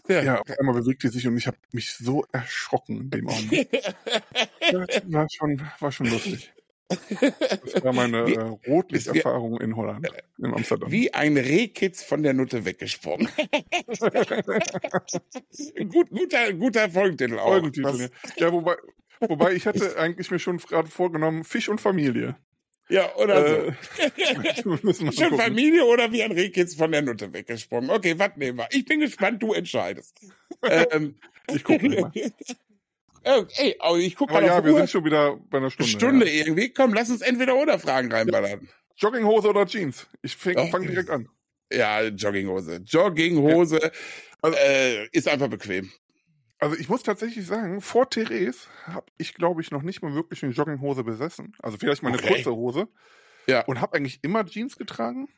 ja, ja auf einmal bewegt die sich und ich habe mich so erschrocken in dem Augenblick. das war schon, war schon lustig. Das war meine wie, äh, Rotlichterfahrung in Holland, in Amsterdam. Wie ein Rehkitz von der Nutte weggesprungen. Gut, guter, guter Folgentitel auch. Folgentitel, ja. wobei, wobei ich hatte eigentlich mir schon gerade vorgenommen, Fisch und Familie. Ja, oder äh, so. Schon Familie oder wie ein Rehkitz von der Nutte weggesprungen. Okay, was nehmen wir? Ich bin gespannt, du entscheidest. ähm, ich gucke mal. Oh, ey, ich guck mal ja, auf wir Uhr. sind schon wieder bei einer Stunde. Stunde ja. irgendwie. Komm, lass uns entweder oder Fragen reinballern. Jogginghose oder Jeans? Ich fange fang direkt an. Ja, Jogginghose. Jogginghose ja. Also, äh, ist einfach bequem. Also ich muss tatsächlich sagen, vor Therese habe ich, glaube ich, noch nicht mal wirklich eine Jogginghose besessen. Also vielleicht mal eine okay. kurze Hose. Ja. Und habe eigentlich immer Jeans getragen.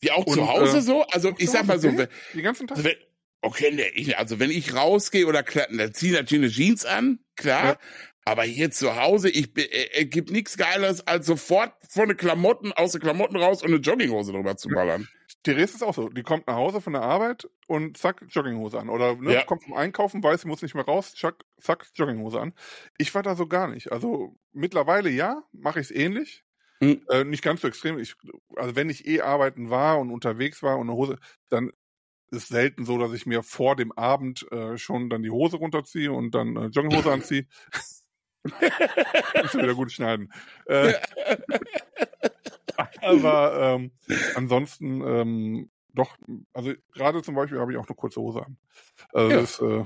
Wie auch und, zu Hause äh, so? Also ich sag mal so, wenn, die ganzen Tag. Wenn, okay, ne, ich, also wenn ich rausgehe oder dann ziehe ich natürlich eine Jeans an, klar. Ja. Aber hier zu Hause, ich äh, äh, gibt nichts Geiles, als sofort von den Klamotten, aus den Klamotten raus und eine Jogginghose drüber zu ballern. Therese ist auch so. Die kommt nach Hause von der Arbeit und zack, Jogginghose an. Oder ne, ja. kommt vom Einkaufen, weiß, sie muss nicht mehr raus, zack, zack, Jogginghose an. Ich war da so gar nicht. Also mittlerweile ja, mache ich es ähnlich. Hm. Äh, nicht ganz so extrem. Ich, also wenn ich eh arbeiten war und unterwegs war und eine Hose, dann ist selten so, dass ich mir vor dem Abend äh, schon dann die Hose runterziehe und dann äh, Jogginghose anziehe. Muss wieder gut schneiden. Äh, aber ähm, ansonsten ähm, doch, also gerade zum Beispiel habe ich auch eine kurze Hose an. Also ja. das, äh,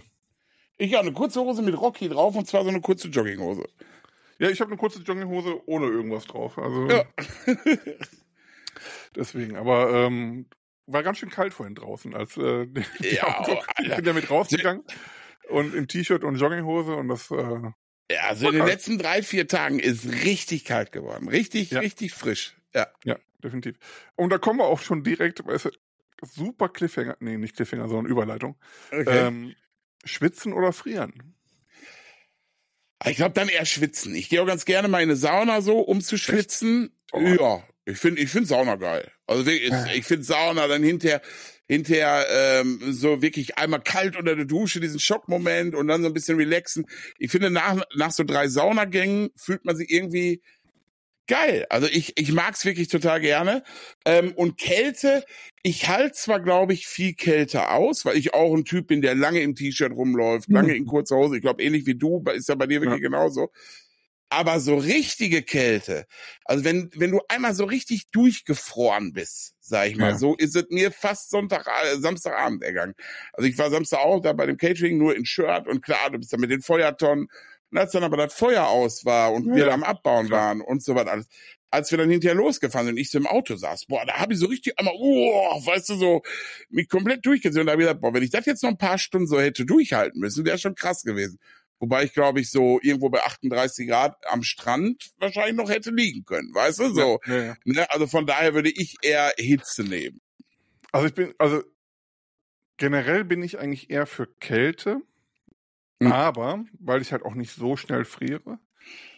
ich habe eine kurze Hose mit Rocky drauf und zwar so eine kurze Jogginghose. Ja, ich habe eine kurze Jogginghose ohne irgendwas drauf. Also ja. deswegen, aber ähm, war ganz schön kalt vorhin draußen, als äh, ja, Auto, ich bin damit rausgegangen und im T-Shirt und Jogginghose und das äh, ja, also in den letzten drei, vier Tagen ist richtig kalt geworden. Richtig, ja. richtig frisch. Ja. Ja, definitiv. Und da kommen wir auch schon direkt, weißt du, super Cliffhanger, nee, nicht Cliffhanger, sondern Überleitung. Okay. Ähm, schwitzen oder frieren? Ich glaube dann eher schwitzen. Ich gehe auch ganz gerne mal in eine Sauna so, um zu schwitzen. Oh. Ja, ich finde ich finde Sauna geil. Also ich, ich finde Sauna dann hinterher hinterher ähm, so wirklich einmal kalt unter der Dusche, diesen Schockmoment und dann so ein bisschen relaxen. Ich finde, nach, nach so drei Saunagängen fühlt man sich irgendwie geil. Also ich, ich mag's wirklich total gerne. Ähm, und Kälte, ich halte zwar, glaube ich, viel Kälte aus, weil ich auch ein Typ bin, der lange im T-Shirt rumläuft, lange mhm. in kurzer Hose. Ich glaube, ähnlich wie du, ist ja bei dir wirklich ja. genauso. Aber so richtige Kälte, also wenn, wenn du einmal so richtig durchgefroren bist, sag ich mal, ja. so ist es mir fast Sonntag, äh, Samstagabend ergangen. Also ich war Samstag auch da bei dem Catering nur in Shirt und klar, du bist da mit den Feuertonnen. Und als dann aber das Feuer aus war und ja. wir am Abbauen waren und so was alles, als wir dann hinterher losgefahren sind und ich so im Auto saß, boah, da habe ich so richtig einmal, oh, weißt du, so mich komplett durchgesehen und da habe ich gesagt, boah, wenn ich das jetzt noch ein paar Stunden so hätte durchhalten müssen, wäre schon krass gewesen. Wobei ich glaube ich so irgendwo bei 38 Grad am Strand wahrscheinlich noch hätte liegen können, weißt du? So. Ja, ja, ja. Ne? Also von daher würde ich eher Hitze nehmen. Also ich bin, also generell bin ich eigentlich eher für Kälte, mhm. aber weil ich halt auch nicht so schnell friere.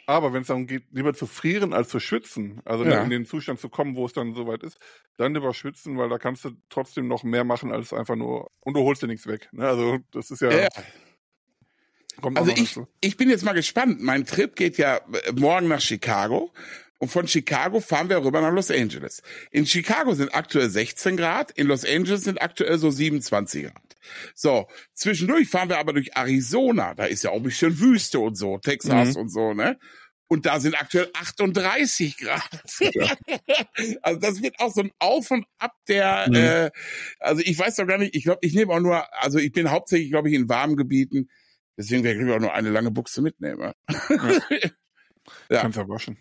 Aber wenn es darum geht, lieber zu frieren als zu schwitzen, also ja. in den Zustand zu kommen, wo es dann soweit ist, dann lieber schwitzen, weil da kannst du trotzdem noch mehr machen als einfach nur und du holst dir nichts weg. Ne? Also das ist ja, ja. Kommt also ich, ich bin jetzt mal gespannt. Mein Trip geht ja äh, morgen nach Chicago. Und von Chicago fahren wir rüber nach Los Angeles. In Chicago sind aktuell 16 Grad, in Los Angeles sind aktuell so 27 Grad. So, zwischendurch fahren wir aber durch Arizona, da ist ja auch ein bisschen Wüste und so, Texas mhm. und so, ne? und da sind aktuell 38 Grad. Ja. also das wird auch so ein Auf und Ab der, mhm. äh, also ich weiß doch gar nicht, ich glaube, ich nehme auch nur, also ich bin hauptsächlich, glaube ich, in warmen Gebieten, deswegen werde ich auch nur eine lange Buchse mitnehmen. Ja. ja. Kannst ja waschen.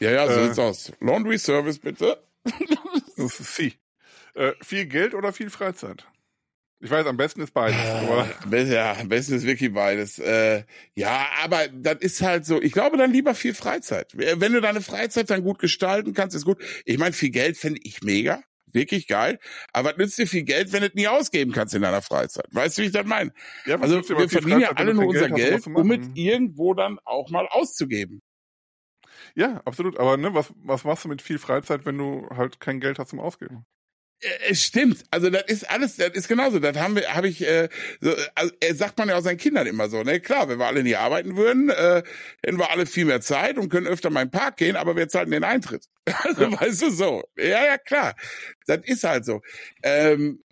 Ja, ja, so äh, sieht's aus. Laundry Service bitte. sie. Äh, viel Geld oder viel Freizeit? Ich weiß, am besten ist beides. Äh, ja, am besten ist wirklich beides. Äh, ja, aber das ist halt so, ich glaube dann lieber viel Freizeit. Wenn du deine Freizeit dann gut gestalten kannst, ist gut. Ich meine, viel Geld finde ich mega. Wirklich geil. Aber was nützt dir viel Geld, wenn du es nie ausgeben kannst in deiner Freizeit? Weißt du, wie ich das meine? Ja, also wir verdienen ja alle nur unser Geld, Geld um es irgendwo dann auch mal auszugeben. Ja, absolut. Aber ne, was, was machst du mit viel Freizeit, wenn du halt kein Geld hast zum Ausgeben? Es stimmt, also das ist alles, das ist genauso. Das haben wir, habe ich, äh, so, also, äh, sagt man ja auch seinen Kindern immer so. Ne, klar, wenn wir alle nie arbeiten würden, äh, hätten wir alle viel mehr Zeit und können öfter mal in den Park gehen, aber wir zahlen den Eintritt. Also ja. weißt du so. Ja, ja, klar. Das ist halt so. Ähm,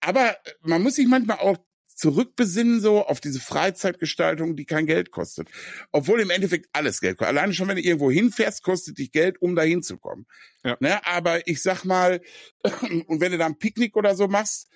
aber man muss sich manchmal auch zurückbesinnen so auf diese Freizeitgestaltung, die kein Geld kostet. Obwohl im Endeffekt alles Geld kostet. Alleine schon, wenn du irgendwo hinfährst, kostet dich Geld, um da hinzukommen. Ja. Ne? Aber ich sag mal, und wenn du da ein Picknick oder so machst,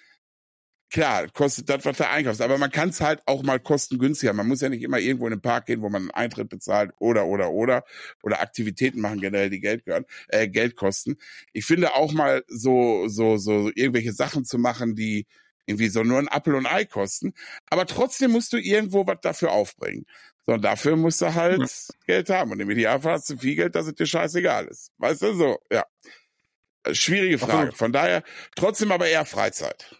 klar, kostet das, was du einkaufst. Aber man kann es halt auch mal kostengünstiger. Man muss ja nicht immer irgendwo in den Park gehen, wo man einen Eintritt bezahlt oder, oder, oder. Oder Aktivitäten machen generell, die Geld gehören, äh, Geld kosten. Ich finde auch mal so, so, so irgendwelche Sachen zu machen, die irgendwie so nur ein Apfel und Ei kosten. Aber trotzdem musst du irgendwo was dafür aufbringen. So, und dafür musst du halt ja. Geld haben. Und im Idealfall hast du viel Geld, dass es dir scheißegal ist. Weißt du, so, ja. Äh, schwierige Frage. Von daher, trotzdem aber eher Freizeit.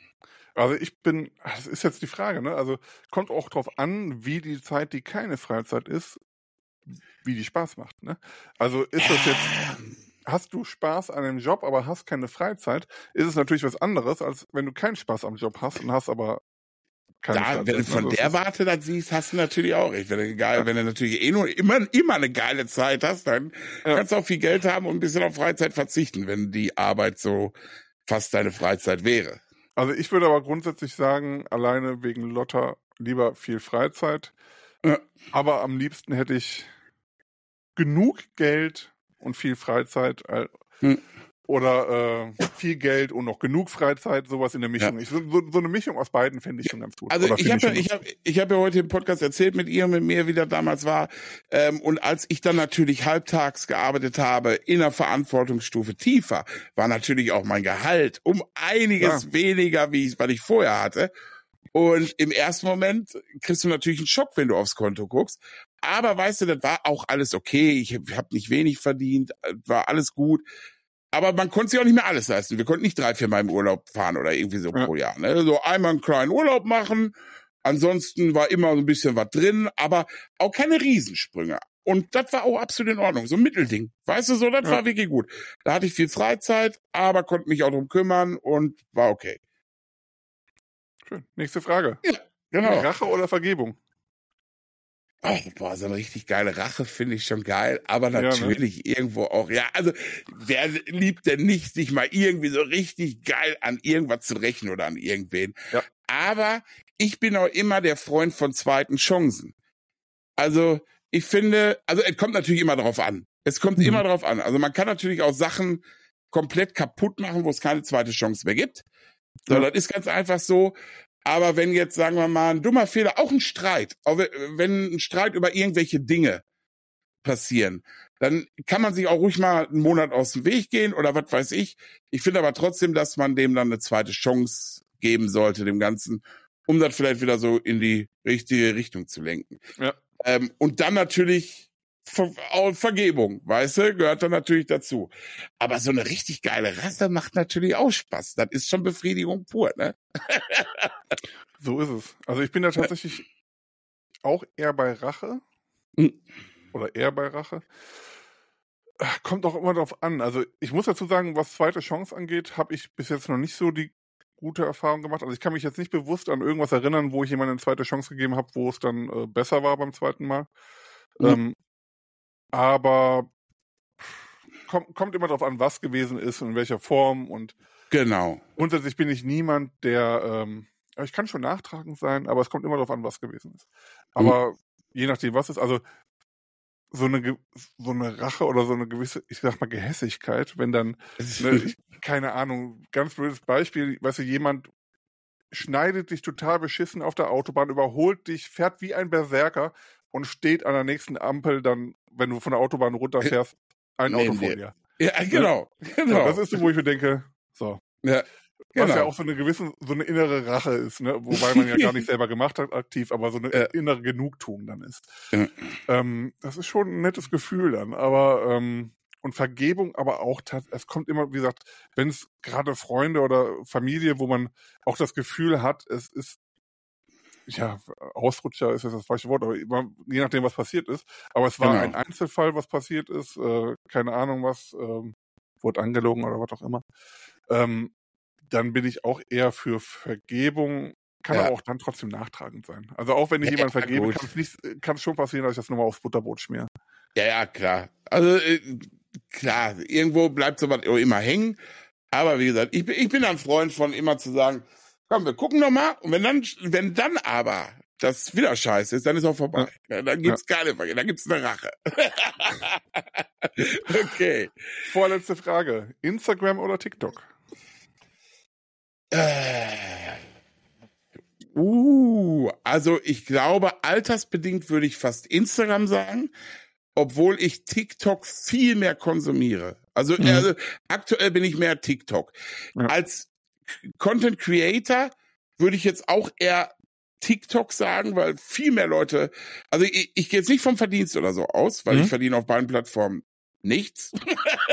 Also ich bin, das ist jetzt die Frage, ne? Also kommt auch drauf an, wie die Zeit, die keine Freizeit ist, wie die Spaß macht, ne? Also ist das jetzt hast du Spaß an dem Job, aber hast keine Freizeit, ist es natürlich was anderes, als wenn du keinen Spaß am Job hast und hast aber keine da, Freizeit. Wenn du von also der Warte das siehst, hast du natürlich auch recht. Wenn du, geil, ja. wenn du natürlich eh nur immer, immer eine geile Zeit hast, dann ja. kannst du auch viel Geld haben und ein bisschen auf Freizeit verzichten, wenn die Arbeit so fast deine Freizeit wäre. Also ich würde aber grundsätzlich sagen, alleine wegen Lotta lieber viel Freizeit. Ja. Aber am liebsten hätte ich genug Geld und viel Freizeit. Äh, hm. Oder äh, viel Geld und noch genug Freizeit, sowas in der Mischung. Ja. Ich, so, so, eine Mischung aus beiden finde ich schon ganz gut. Also Oder ich habe ja, ich hab, ich hab ja heute im Podcast erzählt mit ihr, mit mir, wie das damals war. Ähm, und als ich dann natürlich halbtags gearbeitet habe, in der Verantwortungsstufe tiefer, war natürlich auch mein Gehalt um einiges weniger, wie ich, was ich vorher hatte. Und im ersten Moment kriegst du natürlich einen Schock, wenn du aufs Konto guckst. Aber weißt du, das war auch alles okay. Ich habe nicht wenig verdient, war alles gut. Aber man konnte sich auch nicht mehr alles leisten. Wir konnten nicht drei, vier Mal im Urlaub fahren oder irgendwie so ja. pro Jahr. Ne? So einmal einen kleinen Urlaub machen. Ansonsten war immer so ein bisschen was drin, aber auch keine Riesensprünge. Und das war auch absolut in Ordnung. So ein Mittelding. Weißt du, so, das ja. war wirklich gut. Da hatte ich viel Freizeit, aber konnte mich auch drum kümmern und war okay. Schön. Nächste Frage. Ja, genau. Rache oder Vergebung? Oh, boah, so eine richtig geile Rache finde ich schon geil, aber natürlich ja, ne? irgendwo auch, ja, also wer liebt denn nicht, sich mal irgendwie so richtig geil an irgendwas zu rächen oder an irgendwen? Ja. Aber ich bin auch immer der Freund von zweiten Chancen. Also ich finde, also es kommt natürlich immer darauf an. Es kommt mhm. immer darauf an. Also man kann natürlich auch Sachen komplett kaputt machen, wo es keine zweite Chance mehr gibt. So, ja. das ist ganz einfach so. Aber wenn jetzt, sagen wir mal, ein dummer Fehler, auch ein Streit, auch wenn ein Streit über irgendwelche Dinge passieren, dann kann man sich auch ruhig mal einen Monat aus dem Weg gehen oder was weiß ich. Ich finde aber trotzdem, dass man dem dann eine zweite Chance geben sollte, dem Ganzen, um das vielleicht wieder so in die richtige Richtung zu lenken. Ja. Ähm, und dann natürlich Ver Vergebung, weißt du, gehört dann natürlich dazu. Aber so eine richtig geile Rasse macht natürlich auch Spaß. Das ist schon Befriedigung pur, ne? so ist es. Also ich bin da tatsächlich auch eher bei Rache. Mhm. Oder eher bei Rache. Kommt auch immer darauf an. Also ich muss dazu sagen, was zweite Chance angeht, habe ich bis jetzt noch nicht so die gute Erfahrung gemacht. Also ich kann mich jetzt nicht bewusst an irgendwas erinnern, wo ich jemandem eine zweite Chance gegeben habe, wo es dann äh, besser war beim zweiten Mal. Mhm. Ähm, aber kommt, kommt immer darauf an, was gewesen ist und in welcher Form und genau. Grundsätzlich bin ich niemand, der ähm, ich kann schon nachtragend sein, aber es kommt immer darauf an, was gewesen ist. Aber mhm. je nachdem, was ist, also so eine so eine Rache oder so eine gewisse, ich sag mal Gehässigkeit, wenn dann ne, ich, keine Ahnung, ganz blödes Beispiel, weißt du, jemand schneidet dich total beschissen auf der Autobahn, überholt dich, fährt wie ein Berserker und steht an der nächsten Ampel dann, wenn du von der Autobahn runterfährst, ein nee, Auto vor dir. Ja, genau. genau. Ja, das ist so, wo ich mir denke, so. Ja. Genau. Was ja auch so eine gewisse, so eine innere Rache ist, ne? Wobei man ja gar nicht selber gemacht hat, aktiv, aber so eine ja. innere Genugtuung dann ist. Ja. Ähm, das ist schon ein nettes Gefühl dann, aber ähm, und Vergebung, aber auch, es kommt immer, wie gesagt, wenn es gerade Freunde oder Familie, wo man auch das Gefühl hat, es ist ja, Ausrutscher ist jetzt das falsche Wort, aber je nachdem, was passiert ist. Aber es war genau. ein Einzelfall, was passiert ist, äh, keine Ahnung was, ähm, wurde angelogen oder was auch immer. Ähm, dann bin ich auch eher für Vergebung, kann ja. aber auch dann trotzdem nachtragend sein. Also auch wenn ich ja, jemand vergebe, kann es schon passieren, dass ich das nochmal aufs Butterbrot schmier. Ja, ja, klar. Also äh, klar, irgendwo bleibt sowas immer hängen. Aber wie gesagt, ich, ich bin ein Freund von immer zu sagen, komm, wir gucken noch mal. Und wenn dann, wenn dann aber das wieder scheiße ist, dann ist auch vorbei. Ja. Dann gibt's ja. keine Frage, dann gibt's eine Rache. okay. Vorletzte Frage. Instagram oder TikTok? Äh, uh, also ich glaube, altersbedingt würde ich fast Instagram sagen, obwohl ich TikTok viel mehr konsumiere. Also, mhm. also aktuell bin ich mehr TikTok. Ja. Als Content Creator würde ich jetzt auch eher TikTok sagen, weil viel mehr Leute, also ich, ich gehe jetzt nicht vom Verdienst oder so aus, weil mhm. ich verdiene auf beiden Plattformen nichts.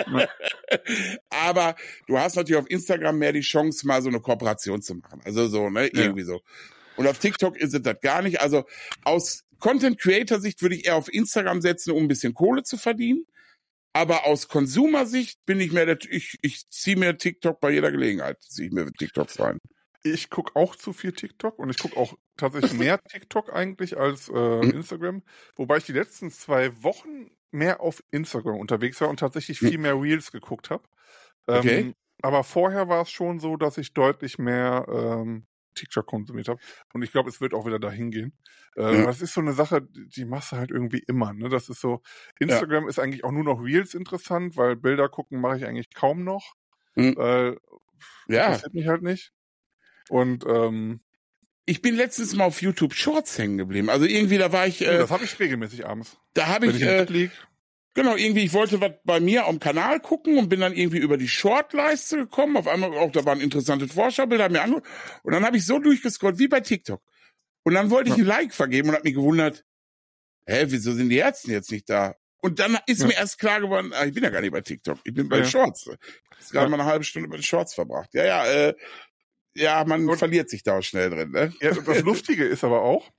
Aber du hast natürlich auf Instagram mehr die Chance, mal so eine Kooperation zu machen. Also so, ne, irgendwie ja. so. Und auf TikTok ist es das gar nicht. Also aus Content Creator Sicht würde ich eher auf Instagram setzen, um ein bisschen Kohle zu verdienen. Aber aus Konsumersicht bin ich mehr, der, ich, ich ziehe mir TikTok bei jeder Gelegenheit, ziehe ich mir TikToks rein. Ich gucke auch zu viel TikTok und ich gucke auch tatsächlich mehr TikTok eigentlich als äh, mhm. Instagram. Wobei ich die letzten zwei Wochen mehr auf Instagram unterwegs war und tatsächlich viel mehr Reels geguckt habe. Ähm, okay. Aber vorher war es schon so, dass ich deutlich mehr ähm, TikTok konsumiert habe. Und ich glaube, es wird auch wieder dahin gehen. Äh, ja. Das ist so eine Sache, die machst du halt irgendwie immer. Ne? Das ist so, Instagram ja. ist eigentlich auch nur noch Reels interessant, weil Bilder gucken mache ich eigentlich kaum noch. Mhm. Äh, ja. Das mich halt nicht. Und ähm, ich bin letztens mal auf YouTube Shorts hängen geblieben. Also irgendwie, da war ich. Äh, das habe ich regelmäßig abends. Da habe ich. ich äh, Genau, irgendwie, ich wollte was bei mir am Kanal gucken und bin dann irgendwie über die Shortleiste gekommen. Auf einmal auch, da waren interessante Vorschaubilder mir angeguckt. Und dann habe ich so durchgescrollt wie bei TikTok. Und dann wollte ich ein Like vergeben und habe mich gewundert, hä, wieso sind die Ärzte jetzt nicht da? Und dann ist ja. mir erst klar geworden, ah, ich bin ja gar nicht bei TikTok, ich bin bei ja. Shorts. Ich gerade ja. mal eine halbe Stunde bei den Shorts verbracht. Ja, ja, äh, ja, man und, verliert sich da auch schnell drin. Ne? Ja, das Lustige ist aber auch,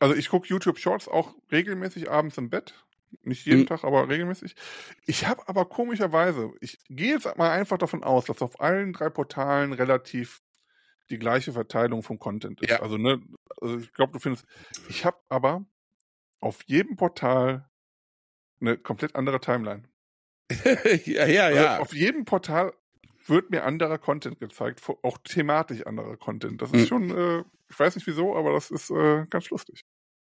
also ich gucke YouTube Shorts auch regelmäßig abends im Bett. Nicht jeden mhm. Tag, aber regelmäßig. Ich habe aber komischerweise, ich gehe jetzt mal einfach davon aus, dass auf allen drei Portalen relativ die gleiche Verteilung vom Content ist. Ja. Also, ne, also ich glaube, du findest, ich habe aber auf jedem Portal eine komplett andere Timeline. ja, ja, also ja. Auf jedem Portal wird mir anderer Content gezeigt, auch thematisch anderer Content. Das ist mhm. schon, äh, ich weiß nicht wieso, aber das ist äh, ganz lustig.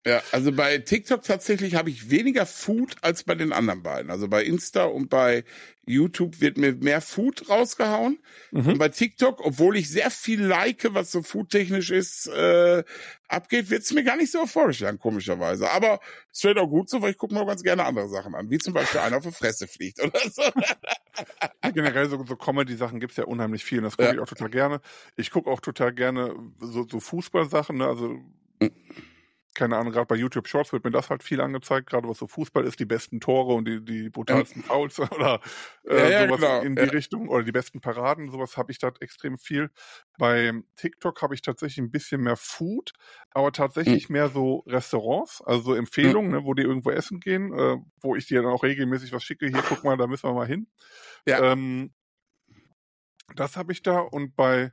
Ja, also bei TikTok tatsächlich habe ich weniger Food als bei den anderen beiden. Also bei Insta und bei YouTube wird mir mehr Food rausgehauen. Mhm. Und bei TikTok, obwohl ich sehr viel like, was so foodtechnisch ist, äh, abgeht, wird es mir gar nicht so vorgeschlagen, komischerweise. Aber es wird auch gut so, weil ich gucke mir auch ganz gerne andere Sachen an, wie zum Beispiel einer auf die Fresse fliegt oder so. Generell so, so Comedy-Sachen gibt's ja unheimlich viel und das gucke ja. ich auch total gerne. Ich gucke auch total gerne so, so Fußballsachen, ne? also mhm keine Ahnung, gerade bei YouTube Shorts wird mir das halt viel angezeigt, gerade was so Fußball ist, die besten Tore und die, die brutalsten Fouls oder äh, ja, ja, sowas genau. in die ja. Richtung oder die besten Paraden, sowas habe ich da extrem viel. Bei TikTok habe ich tatsächlich ein bisschen mehr Food, aber tatsächlich mhm. mehr so Restaurants, also so Empfehlungen, mhm. ne, wo die irgendwo essen gehen, äh, wo ich dir dann auch regelmäßig was schicke, hier guck mal, da müssen wir mal hin. Ja. Ähm, das habe ich da und bei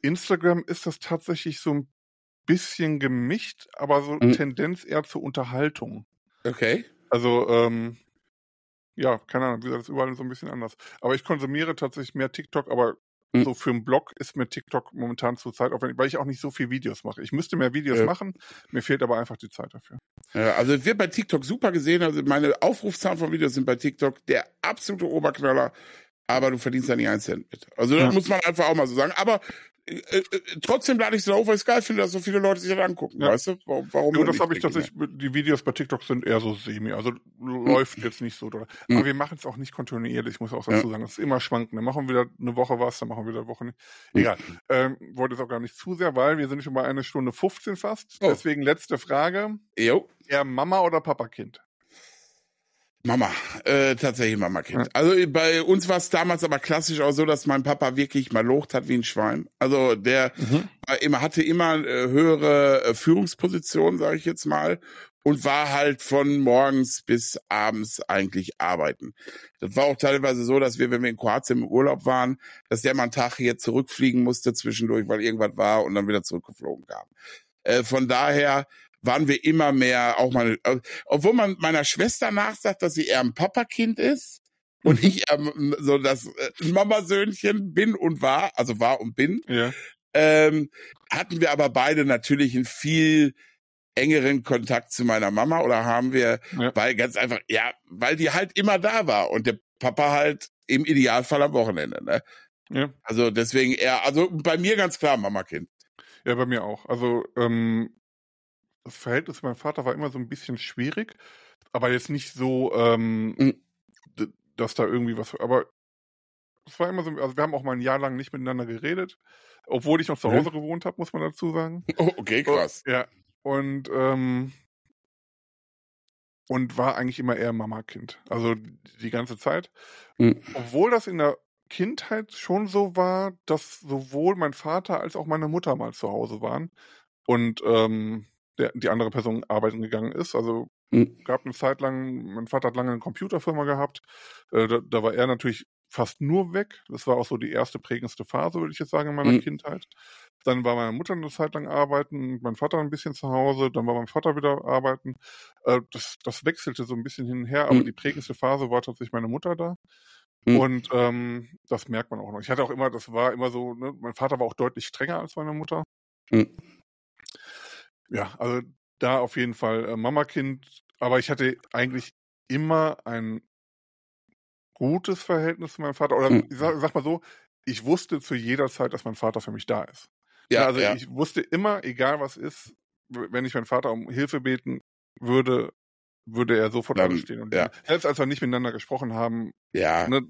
Instagram ist das tatsächlich so ein bisschen gemischt, aber so mhm. Tendenz eher zur Unterhaltung. Okay. Also, ähm, ja, keine Ahnung, wie gesagt, das ist überall so ein bisschen anders. Aber ich konsumiere tatsächlich mehr TikTok, aber Mhm. So für einen Blog ist mir TikTok momentan zur Zeit aufwendig, weil ich auch nicht so viel Videos mache. Ich müsste mehr Videos ja. machen, mir fehlt aber einfach die Zeit dafür. Ja, also es wird bei TikTok super gesehen. Also meine Aufrufzahlen von Videos sind bei TikTok der absolute Oberknaller aber du verdienst da nicht einen Cent mit. Also das ja. muss man einfach auch mal so sagen. Aber äh, äh, trotzdem lade ich es auf, weil ich es geil finde, dass so viele Leute sich das angucken. Ja. Weißt du? Warum? warum ja, das habe ich tatsächlich, die Videos bei TikTok sind eher so semi, also hm. läuft jetzt nicht so. Oder, hm. Aber wir machen es auch nicht kontinuierlich, muss auch dazu sagen. Es ist immer schwankend. Dann machen wir wieder eine Woche was, dann machen wir wieder eine Woche nicht. Hm. Egal. Ähm, wollte es auch gar nicht zu sehr, weil wir sind schon bei einer Stunde 15 fast. Oh. Deswegen letzte Frage. Jo. Eher Mama oder Papa-Kind? Mama, äh, tatsächlich Mama-Kind. Ja. Also bei uns war es damals aber klassisch auch so, dass mein Papa wirklich mal locht hat wie ein Schwein. Also der mhm. immer hatte immer äh, höhere äh, Führungspositionen, sage ich jetzt mal, und war halt von morgens bis abends eigentlich arbeiten. Das war auch teilweise so, dass wir, wenn wir in Kroatien im Urlaub waren, dass der mal einen Tag hier zurückfliegen musste zwischendurch, weil irgendwas war und dann wieder zurückgeflogen kam. Äh, von daher waren wir immer mehr auch mal, äh, obwohl man meiner Schwester nachsagt, dass sie eher ein Papakind ist und mhm. ich ähm, so das äh, Mamasöhnchen bin und war, also war und bin, ja. ähm, hatten wir aber beide natürlich einen viel engeren Kontakt zu meiner Mama oder haben wir, ja. weil ganz einfach, ja, weil die halt immer da war und der Papa halt im Idealfall am Wochenende, ne? Ja. Also deswegen eher, also bei mir ganz klar Mama-Kind. Ja, bei mir auch. Also ähm, das Verhältnis zu meinem Vater war immer so ein bisschen schwierig, aber jetzt nicht so, ähm, mhm. dass da irgendwie was, aber es war immer so, also wir haben auch mal ein Jahr lang nicht miteinander geredet, obwohl ich noch zu Hause mhm. gewohnt habe, muss man dazu sagen. Oh, okay, krass. ja, und ähm, und war eigentlich immer eher Mama-Kind, also die ganze Zeit. Mhm. Obwohl das in der Kindheit schon so war, dass sowohl mein Vater als auch meine Mutter mal zu Hause waren und ähm, der, die andere Person arbeiten gegangen ist. Also mhm. gab eine Zeit lang, mein Vater hat lange eine Computerfirma gehabt, äh, da, da, war er natürlich fast nur weg. Das war auch so die erste prägendste Phase, würde ich jetzt sagen, in meiner mhm. Kindheit. Dann war meine Mutter eine Zeit lang arbeiten, mein Vater ein bisschen zu Hause, dann war mein Vater wieder arbeiten. Äh, das, das wechselte so ein bisschen hin und her, aber mhm. die prägendste Phase war tatsächlich meine Mutter da. Mhm. Und ähm, das merkt man auch noch. Ich hatte auch immer, das war immer so, ne, mein Vater war auch deutlich strenger als meine Mutter. Ja, also da auf jeden Fall äh, Mama-Kind, aber ich hatte eigentlich immer ein gutes Verhältnis zu meinem Vater. Oder mhm. ich sag, sag, mal so, ich wusste zu jeder Zeit, dass mein Vater für mich da ist. Ja, also ja. ich wusste immer, egal was ist, wenn ich meinen Vater um Hilfe beten würde, würde er sofort Dann, stehen. Und ja. selbst als wir nicht miteinander gesprochen haben, ja. Ne,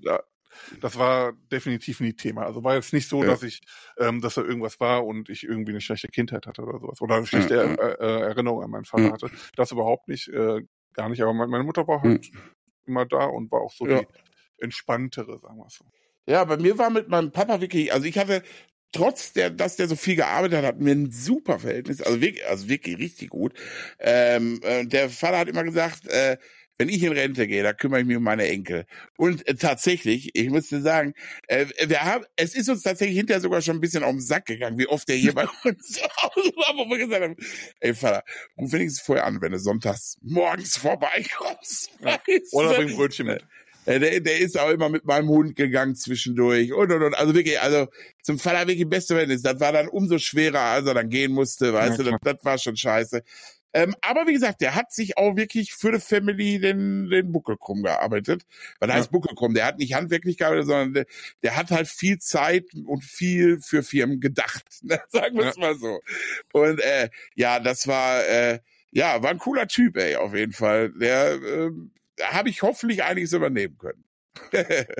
das war definitiv nie Thema. Also war jetzt nicht so, ja. dass ich, ähm, dass da irgendwas war und ich irgendwie eine schlechte Kindheit hatte oder sowas. Oder eine schlechte ja, äh, äh, Erinnerung an meinen Vater hatte. Das überhaupt nicht, äh, gar nicht. Aber meine Mutter war halt immer da und war auch so die entspanntere, sagen wir so. Ja, bei mir war mit meinem Papa wirklich, also ich hatte trotz der, dass der so viel gearbeitet hat, hatten wir ein super Verhältnis, also wirklich, also wirklich richtig gut. Ähm, äh, der Vater hat immer gesagt, äh, wenn ich in Rente gehe, da kümmere ich mich um meine Enkel. Und äh, tatsächlich, ich muss dir sagen, äh, wir haben, es ist uns tatsächlich hinterher sogar schon ein bisschen auf den Sack gegangen, wie oft der hier bei uns war, wo wir gesagt haben, ey Vater, ruf wenigstens vorher an, wenn du sonntags morgens vorbeikommst. Ja. Oder bring Brötchen mit. Äh, der, der ist auch immer mit meinem Hund gegangen zwischendurch und und und. Also wirklich, also zum Vater wirklich beste Verhältnis. Das war dann umso schwerer, als er dann gehen musste, weißt ja, du, das, das war schon scheiße. Ähm, aber wie gesagt, der hat sich auch wirklich für die Family den, den Buckel krumm gearbeitet. Was ja. heißt Buckel krumm? Der hat nicht handwerklich gearbeitet, sondern der, der hat halt viel Zeit und viel für Firmen gedacht. Ne? Sagen wir es ja. mal so. Und äh, ja, das war, äh, ja, war ein cooler Typ, ey, auf jeden Fall. Der äh, habe ich hoffentlich einiges übernehmen können.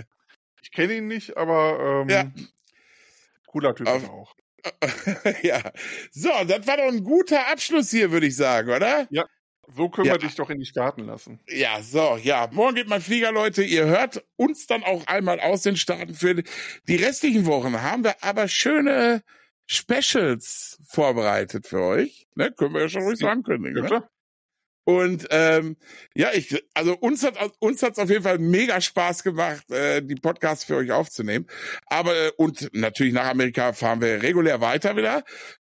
ich kenne ihn nicht, aber ähm, ja. cooler Typ auf, auch. ja. So, das war doch ein guter Abschluss hier, würde ich sagen, oder? Ja. So können ja. wir dich doch in die Staaten lassen. Ja, so, ja. Morgen geht mein Flieger, Leute. Ihr hört uns dann auch einmal aus den Staaten. Für die restlichen Wochen haben wir aber schöne Specials vorbereitet für euch. Ne? Können wir ja schon ruhig so ankündigen. Ja, ne? Und ähm, ja, ich, also uns hat uns hat's auf jeden Fall mega Spaß gemacht, äh, die Podcasts für euch aufzunehmen. Aber äh, und natürlich nach Amerika fahren wir regulär weiter wieder.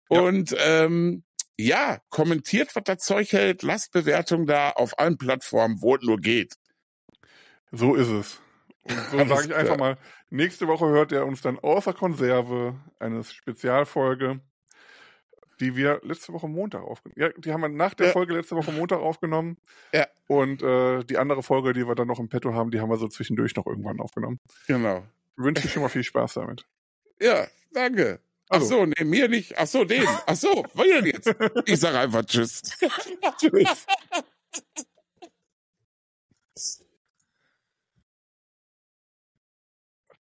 Ja. Und ähm, ja, kommentiert, was das Zeug hält, lasst Bewertungen da auf allen Plattformen, wo es nur geht. So ist es. Und so sage ich einfach mal, nächste Woche hört ihr uns dann außer Konserve eine Spezialfolge, die wir letzte Woche Montag aufgenommen Ja, die haben wir nach der ja. Folge letzte Woche Montag aufgenommen. Ja. Und äh, die andere Folge, die wir dann noch im Petto haben, die haben wir so zwischendurch noch irgendwann aufgenommen. Genau. Wünsche ich schon mal viel Spaß damit. Ja, danke. Ach so, nee, mir nicht. Ach so, den. Ach so, was denn jetzt? Ich sage einfach Tschüss. tschüss.